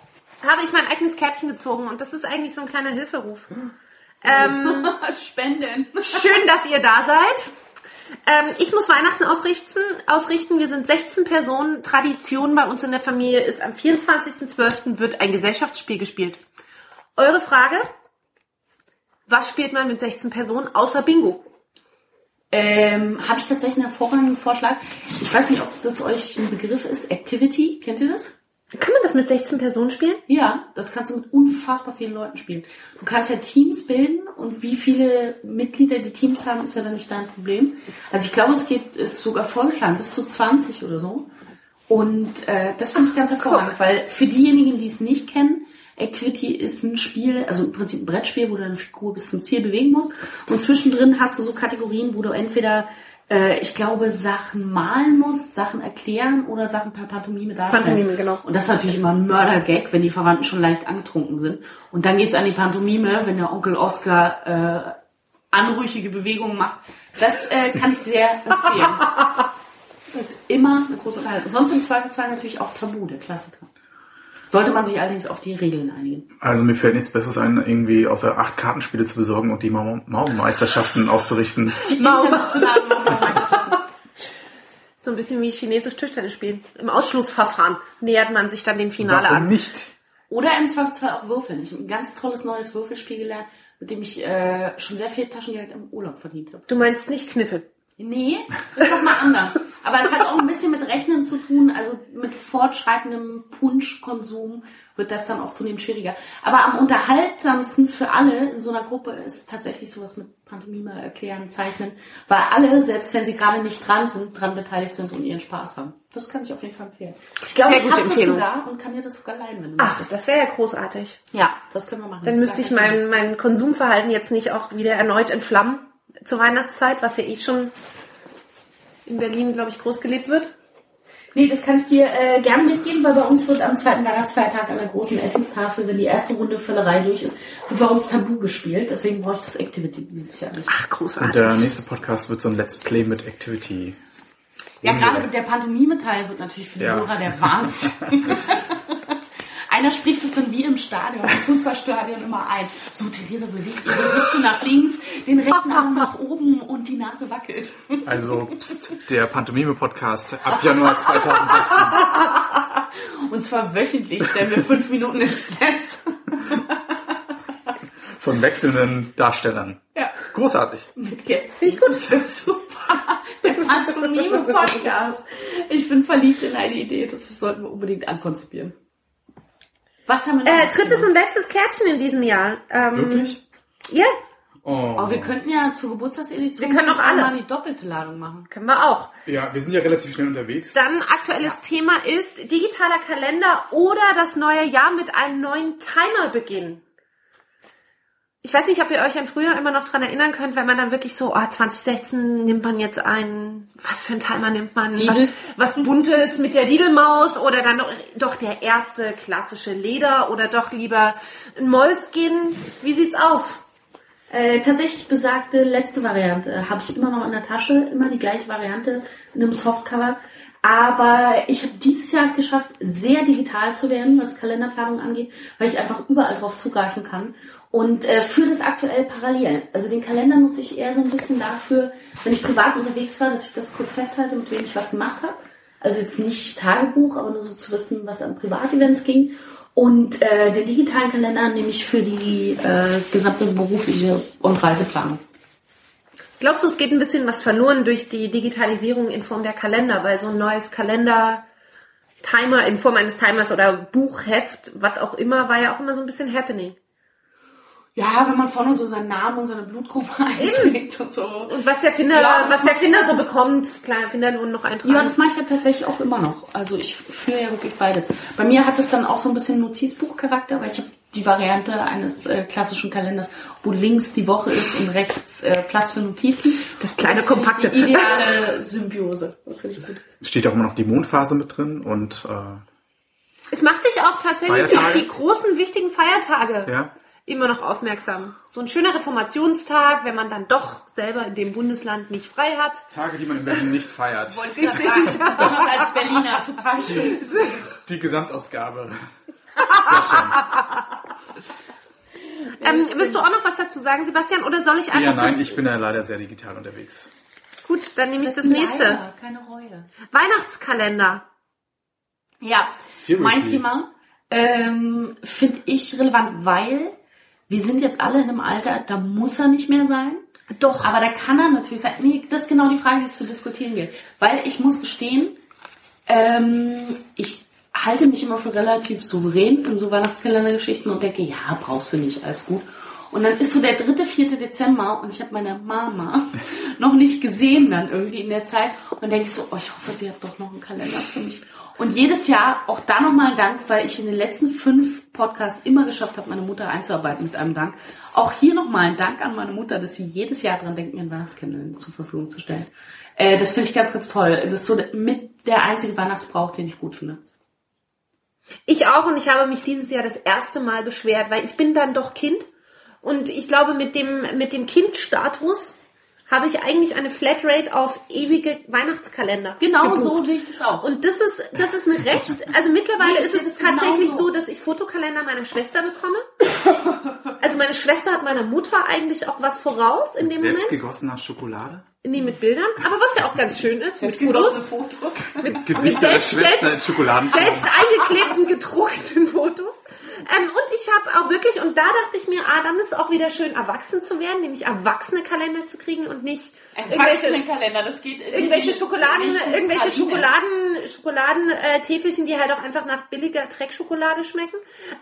habe ich mein eigenes Kärtchen gezogen und das ist eigentlich so ein kleiner Hilferuf. Ähm, Spenden. Schön, dass ihr da seid. Ähm, ich muss Weihnachten ausrichten, ausrichten. Wir sind 16 Personen. Tradition bei uns in der Familie ist, am 24.12. wird ein Gesellschaftsspiel gespielt. Eure Frage? Was spielt man mit 16 Personen außer Bingo? Ähm, habe ich tatsächlich einen hervorragenden Vorschlag. Ich weiß nicht, ob das euch ein Begriff ist. Activity, kennt ihr das? Kann man das mit 16 Personen spielen? Ja, das kannst du mit unfassbar vielen Leuten spielen. Du kannst ja Teams bilden und wie viele Mitglieder die Teams haben, ist ja dann nicht dein Problem. Also ich glaube, es geht, ist sogar vorgeschlagen, bis zu 20 oder so. Und äh, das finde ich ganz hervorragend, weil für diejenigen, die es nicht kennen, Activity ist ein Spiel, also im Prinzip ein Brettspiel, wo du deine Figur bis zum Ziel bewegen musst. Und zwischendrin hast du so Kategorien, wo du entweder, äh, ich glaube, Sachen malen musst, Sachen erklären oder Sachen per Pantomime darstellen. Pantomime, genau. Und das ist natürlich immer ein Mördergag, wenn die Verwandten schon leicht angetrunken sind. Und dann geht's an die Pantomime, wenn der Onkel Oscar äh, anrüchige Bewegungen macht. Das äh, kann ich sehr empfehlen. Das ist immer eine große Unterhaltung. Sonst im Zweifelsfall natürlich auch Tabu, der Klassiker. Sollte man sich allerdings auf die Regeln einigen. Also mir fällt nichts Besseres ein, irgendwie außer acht Kartenspiele zu besorgen und die Mau- Mauermeisterschaften auszurichten. Die internationalen Mauermeisterschaften. So ein bisschen wie chinesisch Tischtennis spielen. Im Ausschlussverfahren nähert man sich dann dem Finale Warum an. nicht? Oder im Zweifelsfall auch Würfeln. Ich habe ein ganz tolles neues Würfelspiel gelernt, mit dem ich äh, schon sehr viel Taschengeld im Urlaub verdient habe. Du meinst nicht Kniffel. Nee, das ist doch mal anders. Aber es hat auch ein bisschen mit Rechnen zu tun, also mit fortschreitendem Punschkonsum wird das dann auch zunehmend schwieriger. Aber am unterhaltsamsten für alle in so einer Gruppe ist tatsächlich sowas mit Pantomime erklären, zeichnen, weil alle, selbst wenn sie gerade nicht dran sind, dran beteiligt sind und ihren Spaß haben. Das kann ich auf jeden Fall empfehlen. Ich glaube, ich habe das sogar und kann dir das sogar leihen, wenn du Ach, möchtest. das wäre ja großartig. Ja, das können wir machen. Dann müsste ich mein, mein Konsumverhalten jetzt nicht auch wieder erneut entflammen zur Weihnachtszeit, was ja eh schon in Berlin, glaube ich, groß gelebt wird. Nee, das kann ich dir äh, gerne mitgeben, weil bei uns wird am zweiten Weihnachtsfeiertag an der großen Essenstafel, wenn die erste Runde Völlerei durch ist, wird bei uns Tabu gespielt. Deswegen brauche ich das Activity dieses Jahr nicht. Ach, Und großartig. der nächste Podcast wird so ein Let's Play mit Activity. Ja, gerade mit der Pantomime-Teil wird natürlich für die Ja. Hörer der Wahnsinn. Einer spricht es dann wie im Stadion, im Fußballstadion immer ein. So, Theresa bewegt ihre Hüfte nach links, den rechten Arm nach oben und die Nase wackelt. Also pst, der Pantomime-Podcast ab Januar 2016. Und zwar wöchentlich stellen wir fünf Minuten ins Netz. Von wechselnden Darstellern. Ja. Großartig. Mit Gästen. Finde ich gut. Das ist super. Der Pantomime-Podcast. Ich bin verliebt in eine Idee. Das sollten wir unbedingt ankonzipieren. Was haben wir noch? Äh, drittes und letztes Kärtchen in diesem Jahr. Ähm, Wirklich? Ja, Oh. Oh, wir könnten ja zur Geburtstagsedition Wir können auch alle. mal die doppelte Ladung machen. können wir auch. Ja, wir sind ja relativ schnell unterwegs. Dann aktuelles Thema ist digitaler Kalender oder das neue Jahr mit einem neuen Timer beginnen. Ich weiß nicht, ob ihr euch an früher immer noch dran erinnern könnt, wenn man dann wirklich so, oh, 2016 nimmt man jetzt einen, was für einen Timer nimmt man? Didel. Was, was Buntes mit der Didelmaus oder dann doch, doch der erste klassische Leder oder doch lieber ein Moleskin? Wie sieht's aus? Äh, tatsächlich besagte letzte Variante habe ich immer noch in der Tasche, immer die gleiche Variante in einem Softcover. Aber ich habe dieses Jahr es geschafft, sehr digital zu werden, was Kalenderplanung angeht, weil ich einfach überall drauf zugreifen kann. Und äh, führe das aktuell parallel. Also den Kalender nutze ich eher so ein bisschen dafür, wenn ich privat unterwegs war, dass ich das kurz festhalte, mit wem ich was gemacht habe. Also jetzt nicht Tagebuch, aber nur so zu wissen, was an Privatevents ging. Und äh, den digitalen Kalender nehme ich für die äh, gesamte berufliche und Reiseplanung. Glaubst du, es geht ein bisschen was verloren durch die Digitalisierung in Form der Kalender, weil so ein neues Kalender Timer in Form eines Timers oder Buchheft, was auch immer, war ja auch immer so ein bisschen happening. Ja, wenn man vorne so seinen Namen und seine Blutgruppe einträgt und so. Und was der Finder, Ja, das was der Finder so bekommt, kleiner Finderlohn noch eintragen. Ja, das mache ich ja tatsächlich auch immer noch. Also ich führe ja wirklich beides. Bei mir hat es dann auch so ein bisschen Notizbuchcharakter, weil ich habe die Variante eines äh, klassischen Kalenders, wo links die Woche ist und rechts äh, Platz für Notizen. Das kleine, ich kompakte. Die ideale Symbiose. Das finde ich gut. Steht auch immer noch die Mondphase mit drin und äh, es macht dich auch tatsächlich auf Feiertage? die großen, wichtigen Feiertage ja. Immer noch aufmerksam. So ein schöner Reformationstag, wenn man dann doch selber in dem Bundesland nicht frei hat. Tage, die man in Berlin nicht feiert. Richtig. Das ist als Berliner total schön. Die Gesamtausgabe. Ähm, willst du auch noch was dazu sagen, Sebastian, oder soll ich einfach Ja, nein, ich bin ja leider sehr digital unterwegs. Gut, dann nehme ich das nächste. Leider, keine Reue. Weihnachtskalender. Ja, Seriously? mein Thema ähm, finde ich relevant, weil wir sind jetzt alle in einem Alter, da muss er nicht mehr sein. Doch. Aber da kann er natürlich sein. Nee, das ist genau die Frage, die es zu diskutieren gilt. Weil ich muss gestehen, ähm, ich halte mich immer für relativ souverän in so Weihnachtskalendergeschichten und denke, ja, brauchst du nicht, alles gut. Und dann ist so der dritte, vierte Dezember und ich habe meine Mama noch nicht gesehen dann irgendwie in der Zeit. Und dann denke ich so, oh, ich hoffe, sie hat doch noch einen Kalender für mich. Und jedes Jahr auch da nochmal ein Dank, weil ich in den letzten fünf Podcasts immer geschafft habe, meine Mutter einzuarbeiten mit einem Dank. Auch hier nochmal ein Dank an meine Mutter, dass sie jedes Jahr dran denkt, mir einen Weihnachtskalender zur Verfügung zu stellen. Äh, das finde ich ganz, ganz toll. Das ist so mit der einzige Weihnachtsbrauch, den ich gut finde. Ich auch und ich habe mich dieses Jahr das erste Mal beschwert, weil ich bin dann doch Kind und ich glaube mit dem mit dem Kindstatus habe ich eigentlich eine Flatrate auf ewige Weihnachtskalender. Genau gebucht. so sehe ich das auch. Und das ist, das ist ein Recht. Also mittlerweile Nee, ist es tatsächlich genauso. so, dass ich Fotokalender meiner Schwester bekomme. Also meine Schwester hat meiner Mutter eigentlich auch was voraus in dem Selbst Moment. gegossener Schokolade? Nee, mit Bildern. Aber was ja auch ganz schön ist, mit Fotos. Fotos. Mit, Gesichter der selbst- Schwester in Schokoladenform. selbst eingeklebten, gedruckten Fotos. Ähm, und ich habe auch wirklich, und da dachte ich mir, ah, dann ist es auch wieder schön, erwachsen zu werden, nämlich erwachsene Kalender zu kriegen und nicht irgendwelche, Kalender, das geht in irgendwelche Schokoladen, irgendwelche. Schokoladen, Schokoladen, äh, Täfelchen, die halt auch einfach nach billiger Dreckschokolade schmecken.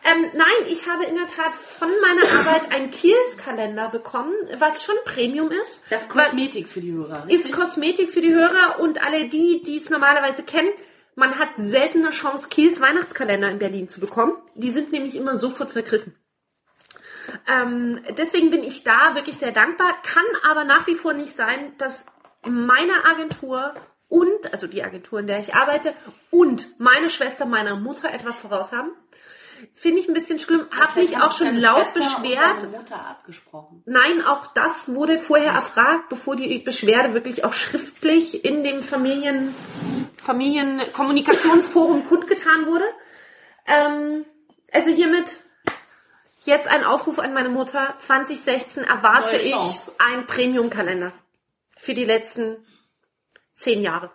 Ähm, nein, ich habe in der Tat von meiner Arbeit einen Kiehlskalender bekommen, was schon Premium ist. Das ist Kosmetik für die Hörer. ist Kosmetik für die Hörer und alle die, die es normalerweise kennen. Man hat seltener Chance, Kiels Weihnachtskalender in Berlin zu bekommen. Die sind nämlich immer sofort vergriffen. Ähm, deswegen bin ich da wirklich sehr dankbar. Kann aber nach wie vor nicht sein, dass meine Agentur und, also die Agentur, in der ich arbeite, und meine Schwester meiner Mutter etwas voraus haben. Finde ich ein bisschen schlimm. Hab Vielleicht mich auch schon laut Schwester und beschwert. deine Mutter abgesprochen. Nein, auch das wurde vorher erfragt, bevor die Beschwerde wirklich auch schriftlich in dem Familien, Familienkommunikationsforum kundgetan wurde. Ähm, also hiermit jetzt ein Aufruf an meine Mutter. 2016 erwarte ich einen Premium-Kalender für die letzten zehn Jahre.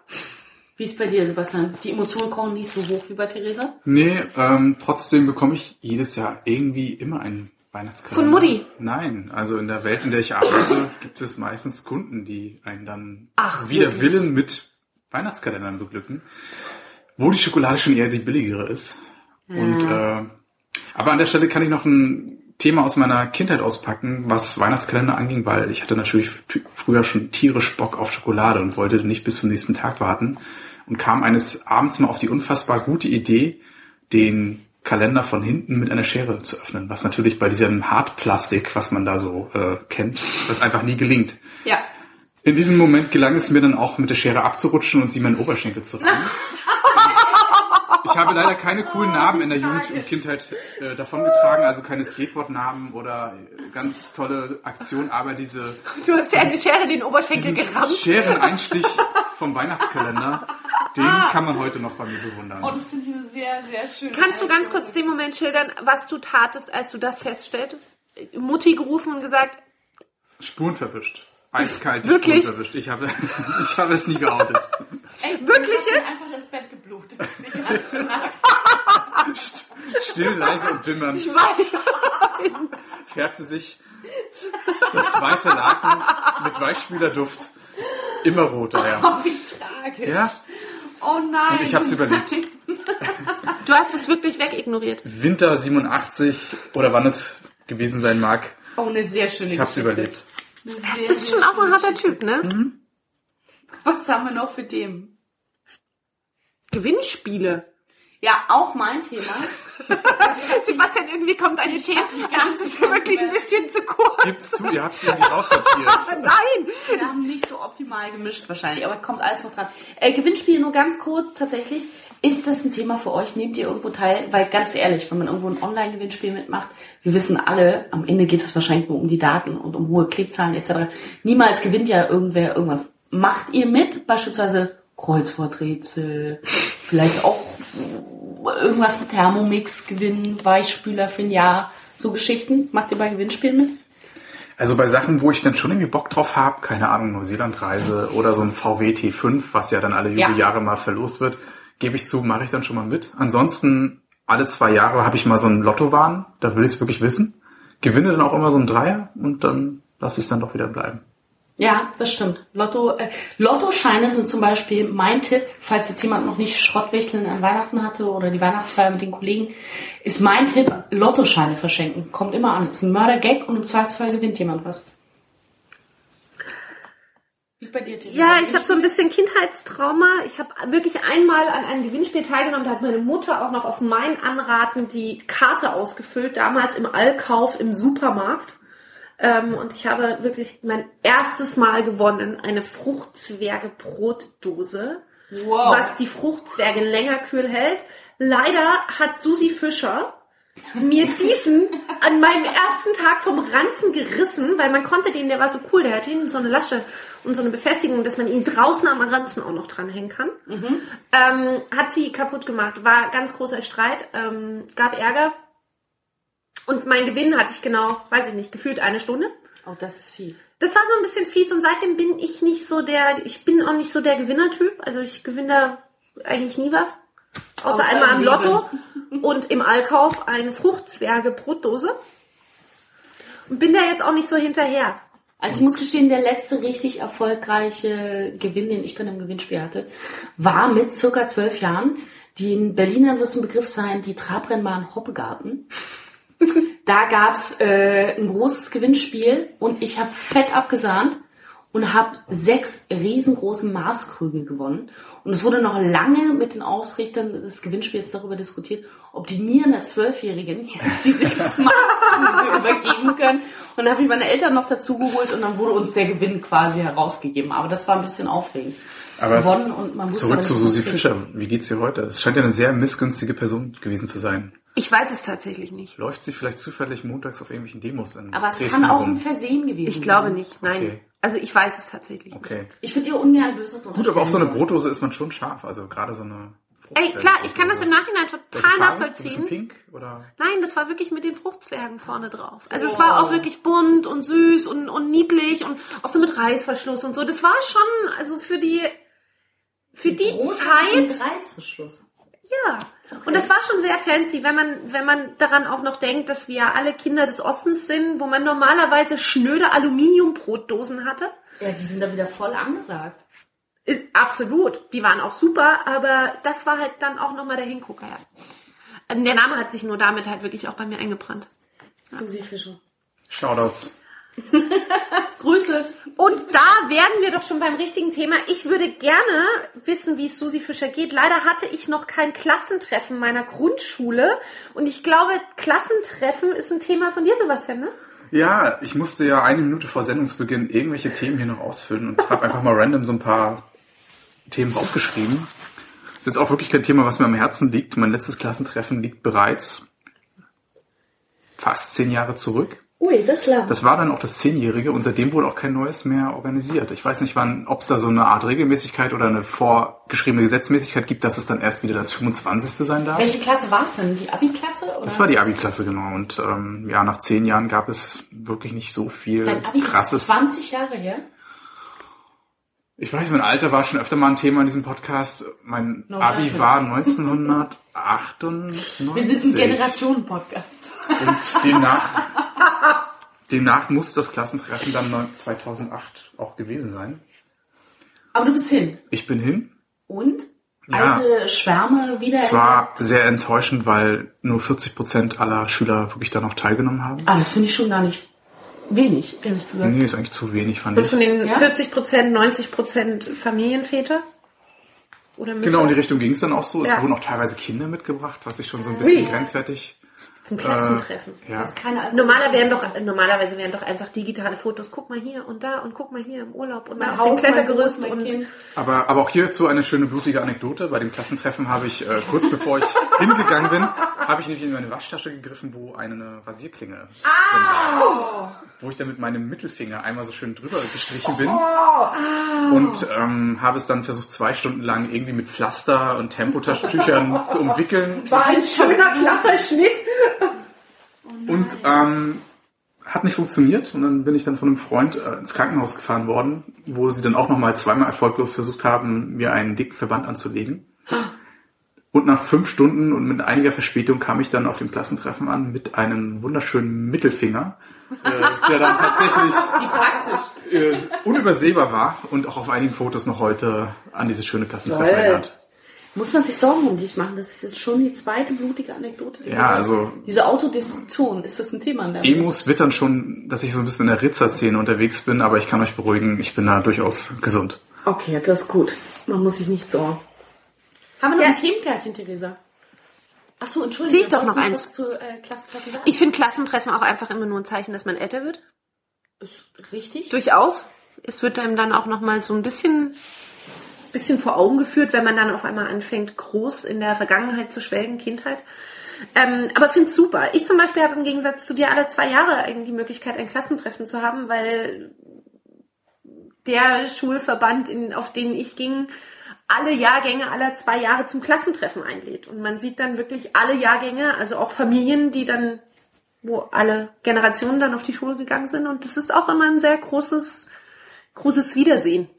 Wie ist bei dir, Sebastian? Die Emotionen kochen nicht so hoch wie bei Theresa? Nee, ähm, trotzdem bekomme ich jedes Jahr irgendwie immer einen Weihnachtskalender. Von Mutti? Nein, also in der Welt, in der ich arbeite, gibt es meistens Kunden, die einen dann Ach, wider wirklich? Willen mit Weihnachtskalendern beglücken, wo die Schokolade schon eher die billigere ist. Und äh, aber an der Stelle kann ich noch ein Thema aus meiner Kindheit auspacken, was Weihnachtskalender anging, weil ich hatte natürlich früher schon tierisch Bock auf Schokolade und wollte nicht bis zum nächsten Tag warten und kam eines Abends mal auf die unfassbar gute Idee, den Kalender von hinten mit einer Schere zu öffnen, was natürlich bei diesem Hartplastik, was man da so äh, kennt, das einfach nie gelingt. Ja. In diesem Moment gelang es mir dann auch mit der Schere abzurutschen und sie meinen Oberschenkel zu rammen. Ich habe leider keine coolen Namen in der Jugend und Kindheit äh, davongetragen, also keine Skateboard-Namen oder äh, ganz tolle Aktionen, aber diese Du hast ja eine Schere in den Oberschenkel gerammt. Schereneinstich vom Weihnachtskalender, den kann man heute noch bei mir bewundern. Oh, das finde ich eine sehr, sehr schöne Kannst du ganz kurz den Moment schildern, was du tatest, als du das feststelltest? Mutti gerufen und gesagt, Spuren verwischt. Eiskalt Wirklich? Spuren verwischt. Ich habe, ich habe es nie geoutet. Echt, Wirklich jetzt? einfach ins Bett geblutet. Still, leise und wimmernd ich weiß. färbte sich das weiße Laken mit Weichspülerduft immer roter. Ja. Oh, wie tragisch. ja, Oh nein. und ich habe es überlebt. Du hast es wirklich wegignoriert. Winter 87 oder wann es gewesen sein mag, Oh, eine sehr schöne ich habe es überlebt. Sehr, Das ist schon auch ein harter. Typ, ne? Was haben wir noch für Themen? Gewinnspiele. Ja, auch mein Thema. Sebastian, irgendwie kommt eine Thema. Das ist wirklich ein bisschen zu kurz. Gibt's zu, ihr habt irgendwie raussortiert. Nein. Wir haben nicht so optimal gemischt wahrscheinlich, aber kommt alles noch dran. Äh, Gewinnspiel nur ganz kurz tatsächlich. Ist das ein Thema für euch? Nehmt ihr irgendwo teil? Weil ganz ehrlich, wenn man irgendwo ein Online-Gewinnspiel mitmacht, wir wissen alle, am Ende geht es wahrscheinlich nur um die Daten und um hohe Klickzahlen etc. Niemals gewinnt ja irgendwer irgendwas. Macht ihr mit? Beispielsweise Kreuzworträtsel, vielleicht auch irgendwas, ein Thermomix gewinnen, Weichspüler für ein Jahr, so Geschichten. Macht ihr bei Gewinnspielen mit? Also bei Sachen, wo ich dann schon irgendwie Bock drauf habe, keine Ahnung, Neuseeland-Reise oder so ein VW T5, was ja dann alle Ja. Jahre mal verlost wird, gebe ich zu, mache ich dann schon mal mit. Ansonsten, alle zwei Jahre habe ich mal so einen Lottowahn, da will ich es wirklich wissen. Gewinne dann auch immer so einen Dreier und dann lasse ich es dann doch wieder bleiben. Ja, das stimmt. Lotto, äh, Lottoscheine sind zum Beispiel mein Tipp, falls jetzt jemand noch nicht Schrottwichteln an Weihnachten hatte oder die Weihnachtsfeier mit den Kollegen, ist mein Tipp, Lottoscheine verschenken. Kommt immer an. Ist ein Mördergag und im Zweifelsfall gewinnt jemand was. Wie ist bei dir, Theresa? Ja, ich habe so ein bisschen Kindheitstrauma. Ich habe wirklich einmal an einem Gewinnspiel teilgenommen. Da hat meine Mutter auch noch auf mein Anraten die Karte ausgefüllt, damals im Allkauf im Supermarkt. Ähm, und ich habe wirklich mein erstes Mal gewonnen, eine Fruchtzwerge-Brotdose, Wow. was die Fruchtzwerge länger kühl hält. Leider hat Susi Fischer mir diesen an meinem ersten Tag vom Ranzen gerissen, weil man konnte den, der war so cool, der hatte hinten so eine Lasche und so eine Befestigung, dass man ihn draußen am Ranzen auch noch dranhängen kann. Ähm, hat sie kaputt gemacht, war ganz großer Streit, ähm, gab Ärger. Und mein Gewinn hatte ich genau, weiß ich nicht, gefühlt eine Stunde. Oh, das ist fies. Das war so ein bisschen fies und seitdem bin ich nicht so der, ich bin auch nicht so der Gewinnertyp. Also ich gewinne da eigentlich nie was. Außer, einmal im am. Lotto und im Allkauf eine Fruchtzwerge-Brotdose. Und bin da jetzt auch nicht so hinterher. Also ich muss gestehen, der letzte richtig erfolgreiche Gewinn, den ich bei einem Gewinnspiel hatte, war mit circa zwölf Jahren. Die in Berlinern wird es ein Begriff sein, die Trabrennbahn Hoppegarten. Da gab's äh, ein großes Gewinnspiel und ich habe fett abgesahnt und habe sechs riesengroße Maßkrüge gewonnen. Und es wurde noch lange mit den Ausrichtern des Gewinnspiels darüber diskutiert, ob die mir, einer Zwölfjährigen, jetzt die sechs Maßkrüge übergeben können. Und da habe ich meine Eltern noch dazu geholt und dann wurde uns der Gewinn quasi herausgegeben. Aber das war ein bisschen aufregend. Aber gewonnen und man wusste Zurück zu Susi. Fischer. Wie geht's ihr heute? Es scheint ja eine sehr missgünstige Person gewesen zu sein. Ich weiß es tatsächlich nicht. Läuft sie vielleicht zufällig montags auf irgendwelchen Demos in Aber es Dresden kann auch rum? ein Versehen gewesen Ich glaube sein. nicht, nein. Okay. Also ich weiß es tatsächlich nicht. Okay. Ich würde ihr ungern Böses Gut, aber auf so eine. Brotdose ist man schon scharf. Also gerade so eine Ey, klar, ich kann das im Nachhinein total nachvollziehen. pink oder? Nein, das war wirklich mit den Fruchtzwergen vorne drauf. Also es war auch wirklich bunt und süß und, und niedlich und auch so mit Reißverschluss und so. Das war schon, also für die für die Rot Zeit, Reißverschluss. ja. Und das war schon sehr fancy, wenn man, wenn man daran auch noch denkt, dass wir ja alle Kinder des Ostens sind, wo man normalerweise schnöde Aluminiumbrotdosen hatte. Ja, die sind da wieder voll angesagt. Ist, absolut. Die waren auch super, aber das war halt dann auch nochmal der Hingucker. Ja. Ähm, Der Name hat sich nur damit halt wirklich auch bei mir eingebrannt. Susi Fischer. Shoutouts. Grüße. Und da werden wir doch schon beim richtigen Thema. Ich würde gerne wissen, wie es Susi Fischer geht. Leider hatte ich noch kein Klassentreffen meiner Grundschule. Und ich glaube, Klassentreffen ist ein Thema von dir, Sebastian, ne? Ja, ich musste ja eine Minute vor Sendungsbeginn irgendwelche Themen hier noch ausfüllen und habe einfach mal random so ein paar Themen aufgeschrieben. Ist jetzt auch wirklich kein Thema, was mir am Herzen liegt. Mein letztes Klassentreffen liegt bereits fast zehn Jahre zurück. Ui, das lang. Das war dann auch das Zehnjährige und seitdem wurde auch kein neues mehr organisiert. Ich weiß nicht, wann, ob es da so eine Art Regelmäßigkeit oder eine vorgeschriebene Gesetzmäßigkeit gibt, dass es dann erst wieder das 25. sein darf. Welche Klasse war es denn? Die Abi-Klasse? Das war die Abi-Klasse, genau. Und ähm, ja, nach zehn Jahren gab es wirklich nicht so viel Dein Abi krasses. ist 20 Jahre her. Ich weiß, mein Alter war schon öfter mal ein Thema in diesem Podcast. Mein No Abi judgment. war 1998. Wir sind ein Generationen-Podcast. Und demnach, demnach muss das Klassentreffen dann 2008 auch gewesen sein. Aber du bist hin. Ich bin hin. Und? Ja. Alte Schwärme wieder. Es war sehr enttäuschend, weil nur 40 Prozent aller Schüler wirklich da noch teilgenommen haben. Ah, das finde ich schon gar nicht wenig, ehrlich gesagt. Nee, ist eigentlich zu wenig, fand Und ich. von den Ja? 40 Prozent, 90 Prozent Familienväter? Oder Mütter? Genau, in die Richtung ging es dann auch so. Es Ja. wurden auch teilweise Kinder mitgebracht, was ich schon so ein bisschen Ui. grenzwertig. Zum Klassentreffen. Äh, ja. Das ist keine Alkohol- Normaler wären doch, normalerweise wären doch einfach digitale Fotos. Guck mal hier und da und guck mal hier im Urlaub und Mein mal auf dem Haus, mein Klettergerüst und Kind. Aber, aber auch hierzu eine schöne blutige Anekdote. Bei dem Klassentreffen habe ich, äh, kurz bevor ich hingegangen bin, habe ich nämlich in meine Waschtasche gegriffen, wo eine Rasierklinge war. Wo ich dann mit meinem Mittelfinger einmal so schön drüber gestrichen bin. Und ähm, habe es dann versucht, zwei Stunden lang irgendwie mit Pflaster und Tempotaschentüchern zu umwickeln. war ein schöner glatter Schnitt. Und ähm, hat nicht funktioniert. Und dann bin ich dann von einem Freund äh, ins Krankenhaus gefahren worden, wo sie dann auch nochmal zweimal erfolglos versucht haben, mir einen dicken Verband anzulegen. Und nach fünf Stunden und mit einiger Verspätung kam ich dann auf dem Klassentreffen an mit einem wunderschönen Mittelfinger, äh, der dann tatsächlich Wie praktisch. äh, unübersehbar war und auch auf einigen Fotos noch heute an dieses schöne Klassentreffen erinnert. Muss man sich Sorgen um dich machen? Das ist jetzt schon die zweite blutige Anekdote. die Ja, also- Diese Autodestruktion, ist das ein Thema in der Emos wittern schon, dass ich so ein bisschen in der Ritzer-Szene unterwegs bin, aber ich kann euch beruhigen, ich bin da durchaus gesund. Okay, das ist gut. Man muss sich nicht sorgen. Haben wir noch Ja. ein Themenkärtchen, Theresa? Ach so, Entschuldigung. Sehe ich doch noch eins. Zu, äh, Klassentreffen sagen? Ich finde Klassentreffen auch einfach immer nur ein Zeichen, dass man älter wird. Ist richtig. Durchaus. Es wird einem dann auch nochmal so ein bisschen, bisschen vor Augen geführt, wenn man dann auf einmal anfängt, groß in der Vergangenheit zu schwelgen, Kindheit. Ähm, aber finde es super. Ich zum Beispiel habe im Gegensatz zu dir alle zwei Jahre eigentlich die Möglichkeit, ein Klassentreffen zu haben, weil der Schulverband, in, auf den ich ging, alle Jahrgänge aller zwei Jahre zum Klassentreffen einlädt. Und man sieht dann wirklich alle Jahrgänge, also auch Familien, die dann, wo alle Generationen dann auf die Schule gegangen sind. Und das ist auch immer ein sehr großes, großes Wiedersehen.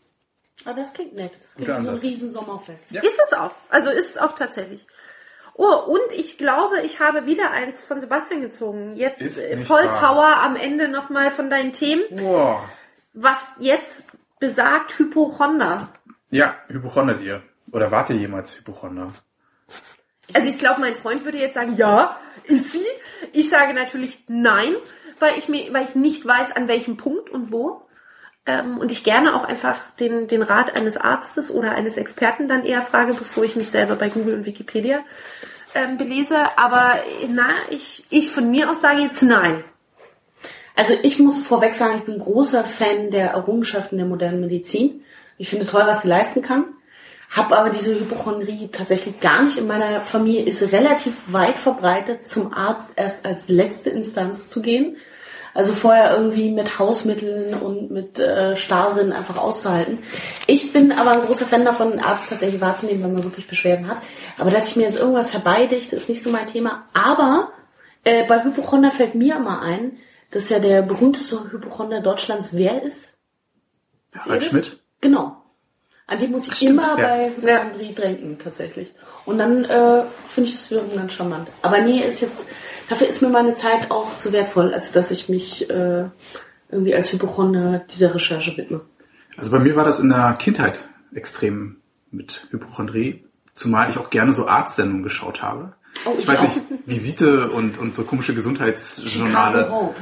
Ah, das klingt nett. Das klingt Guter wie so ein Ansatz. riesen Sommerfest. Ja. Ist es auch. Also ist es auch tatsächlich. Oh, und ich glaube, ich habe wieder eins von Sebastian gezogen. Jetzt äh, Vollpower am Ende nochmal von deinen Themen. Boah. Was jetzt besagt Hypochonder. Ja, hypochondert ihr. Oder wart ihr jemals Hypochonder? Also ich glaube, mein Freund würde jetzt sagen, ja, ist sie. Ich sage natürlich nein, weil ich mir, weil ich nicht weiß, an welchem Punkt und wo. Ähm, und ich gerne auch einfach den, den Rat eines Arztes oder eines Experten dann eher frage, bevor ich mich selber bei Google und Wikipedia ähm, belese. Aber äh, na, ich, ich von mir aus sage jetzt nein. Also ich muss vorweg sagen, ich bin großer Fan der Errungenschaften der modernen Medizin. Ich finde toll, was sie leisten kann. Hab aber diese Hypochondrie tatsächlich gar nicht in meiner Familie. Ist relativ weit verbreitet, zum Arzt erst als letzte Instanz zu gehen. Also vorher irgendwie mit Hausmitteln und mit äh, Starrsinn einfach auszuhalten. Ich bin aber ein großer Fan davon, einen Arzt tatsächlich wahrzunehmen, wenn man wirklich Beschwerden hat. Aber dass ich mir jetzt irgendwas herbeidichte, ist nicht so mein Thema. Aber äh, bei Hypochonder fällt mir immer ein, dass ja der berühmteste Hypochonder Deutschlands wer ist? Ihr Harald das? Schmidt? Genau. An die muss ich immer ja. bei Hypochondrie denken, tatsächlich. Und dann äh, finde ich es wiederum ganz charmant. Aber nee, ist jetzt, dafür ist mir meine Zeit auch zu wertvoll, als dass ich mich äh, irgendwie als Hypochonder dieser Recherche widme. Also bei mir war das in der Kindheit extrem mit Hypochondrie, zumal ich auch gerne so Arztsendungen geschaut habe. Oh, ich ich weiß auch. nicht, Visite und, und so komische Gesundheitsjournale, ne?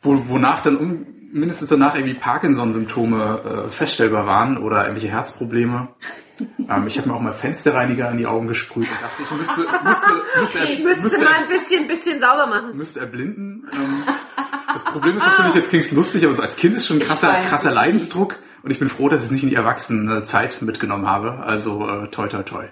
wo, wonach dann um, mindestens danach irgendwie Parkinson-Symptome äh, feststellbar waren oder irgendwelche Herzprobleme. ähm, ich habe mir auch mal Fensterreiniger in die Augen gesprüht und dachte, ich müsste, müsste, müsste, er, Müsste müsste, mal ein bisschen, bisschen sauber machen. müsste erblinden. Ähm, das Problem ist natürlich, jetzt klingt's lustig, aber so als Kind ist schon ein krasser, weiß, krasser Leidensdruck. Und ich bin froh, dass ich es nicht in die erwachsene Zeit mitgenommen habe. Also äh, toi toi toi.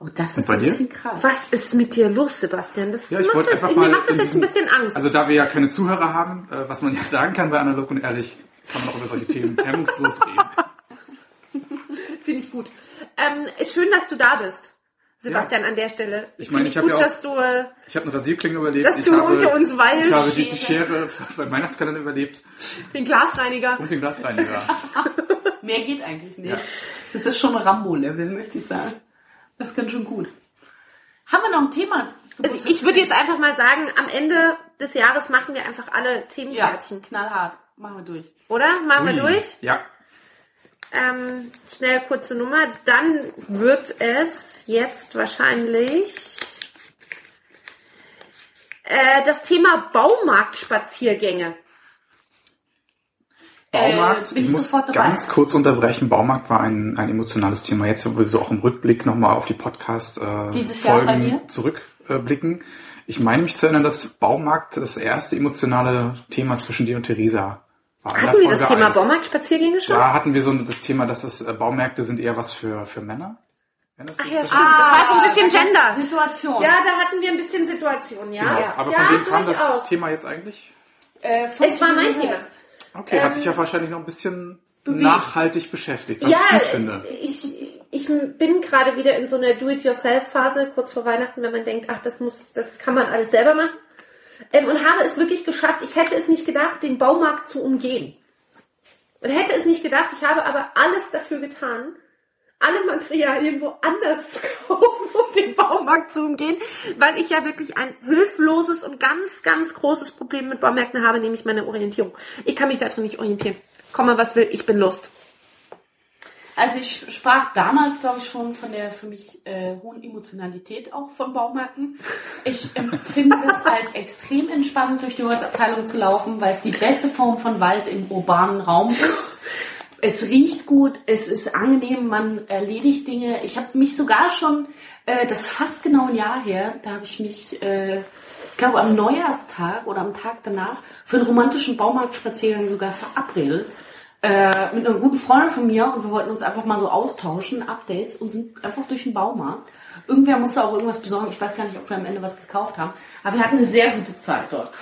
Oh, das Und ist bei ein dir? bisschen krass. Was ist mit dir los, Sebastian? Das Ja, ich macht einfach mir macht das jetzt ein bisschen Angst. Also da wir ja keine Zuhörer haben, äh, was man ja sagen kann bei Analog und Ehrlich, kann man auch über solche Themen hemmungslos reden. Finde ich gut. Ähm, schön, dass du da bist, Sebastian, an der Stelle. Ich meine, Finde ich hab gut, ja auch- dass du äh, Ich habe eine Rasierklinge überlebt. Dass ich du habe, unter uns weilst. Ich habe die, die Schere beim Weihnachtskalender überlebt den Glasreiniger. und den Glasreiniger. Mehr geht eigentlich nicht. Das ist schon Rambo-Level, möchte ich sagen. Das ist ganz schön gut. Haben wir noch ein Thema? Also ich würde jetzt einfach mal sagen, am Ende des Jahres machen wir einfach alle ja, Themenkärtchen. knallhart. Machen wir durch. Oder? Machen wir Ui. durch? Ja. Ähm, schnell kurze Nummer. Dann wird es jetzt wahrscheinlich äh, das Thema Baumarktspaziergänge. Baumarkt, Äh, bin ich ich muss sofort dabei. ganz kurz unterbrechen. Baumarkt war ein, ein emotionales Thema. Jetzt, wo wir so auch im Rückblick nochmal auf die Podcast-Folgen Dieses Jahr bei dir? zurückblicken. Ich meine mich zu erinnern, dass Baumarkt das erste emotionale Thema zwischen dir und Theresa war. Hatten wir das Thema eins. Baumarktspaziergänge schon? Ja, hatten wir so das Thema, dass es äh, Baumärkte sind eher was für, für Männer. Ach ja, stimmt. Das war so ein bisschen Gender. Situation. Ja, da hatten wir ein bisschen Situation, ja. Genau. ja. Aber ja, von wem kam das Thema jetzt eigentlich? Äh, Es war mein Thema. Okay, hat dich ja wahrscheinlich noch ein bisschen nachhaltig beschäftigt, was ich Ja, gut finde. ich, ich bin gerade wieder in so einer Do-it-yourself-Phase, kurz vor Weihnachten, wenn man denkt, ach, das muss, das kann man alles selber machen. Ähm, und habe es wirklich geschafft. Ich hätte es nicht gedacht, den Baumarkt zu umgehen. Und hätte es nicht gedacht, ich habe aber alles dafür getan, alle Materialien woanders zu kaufen, um den Baumarkt zu umgehen, weil ich ja wirklich ein hilfloses und ganz, ganz großes Problem mit Baumärkten habe, nämlich meine Orientierung. Ich kann mich da drin nicht orientieren. Komm mal, was will, ich bin Lust. Also ich sprach damals, glaube ich, schon von der für mich äh, hohen Emotionalität auch von Baumärkten. Ich empfinde es als extrem entspannend, durch die Holzabteilung zu laufen, weil es die beste Form von Wald im urbanen Raum ist. Es riecht gut, es ist angenehm, man erledigt Dinge. Ich habe mich sogar schon, äh, das fast genau ein Jahr her, da habe ich mich, äh, ich glaube am Neujahrstag oder am Tag danach, für einen romantischen Baumarktspaziergang sogar verabredet äh, mit einer guten Freundin von mir und wir wollten uns einfach mal so austauschen, Updates und sind einfach durch den Baumarkt. Irgendwer musste auch irgendwas besorgen. Ich weiß gar nicht, ob wir am Ende was gekauft haben. Aber wir hatten eine sehr gute Zeit dort.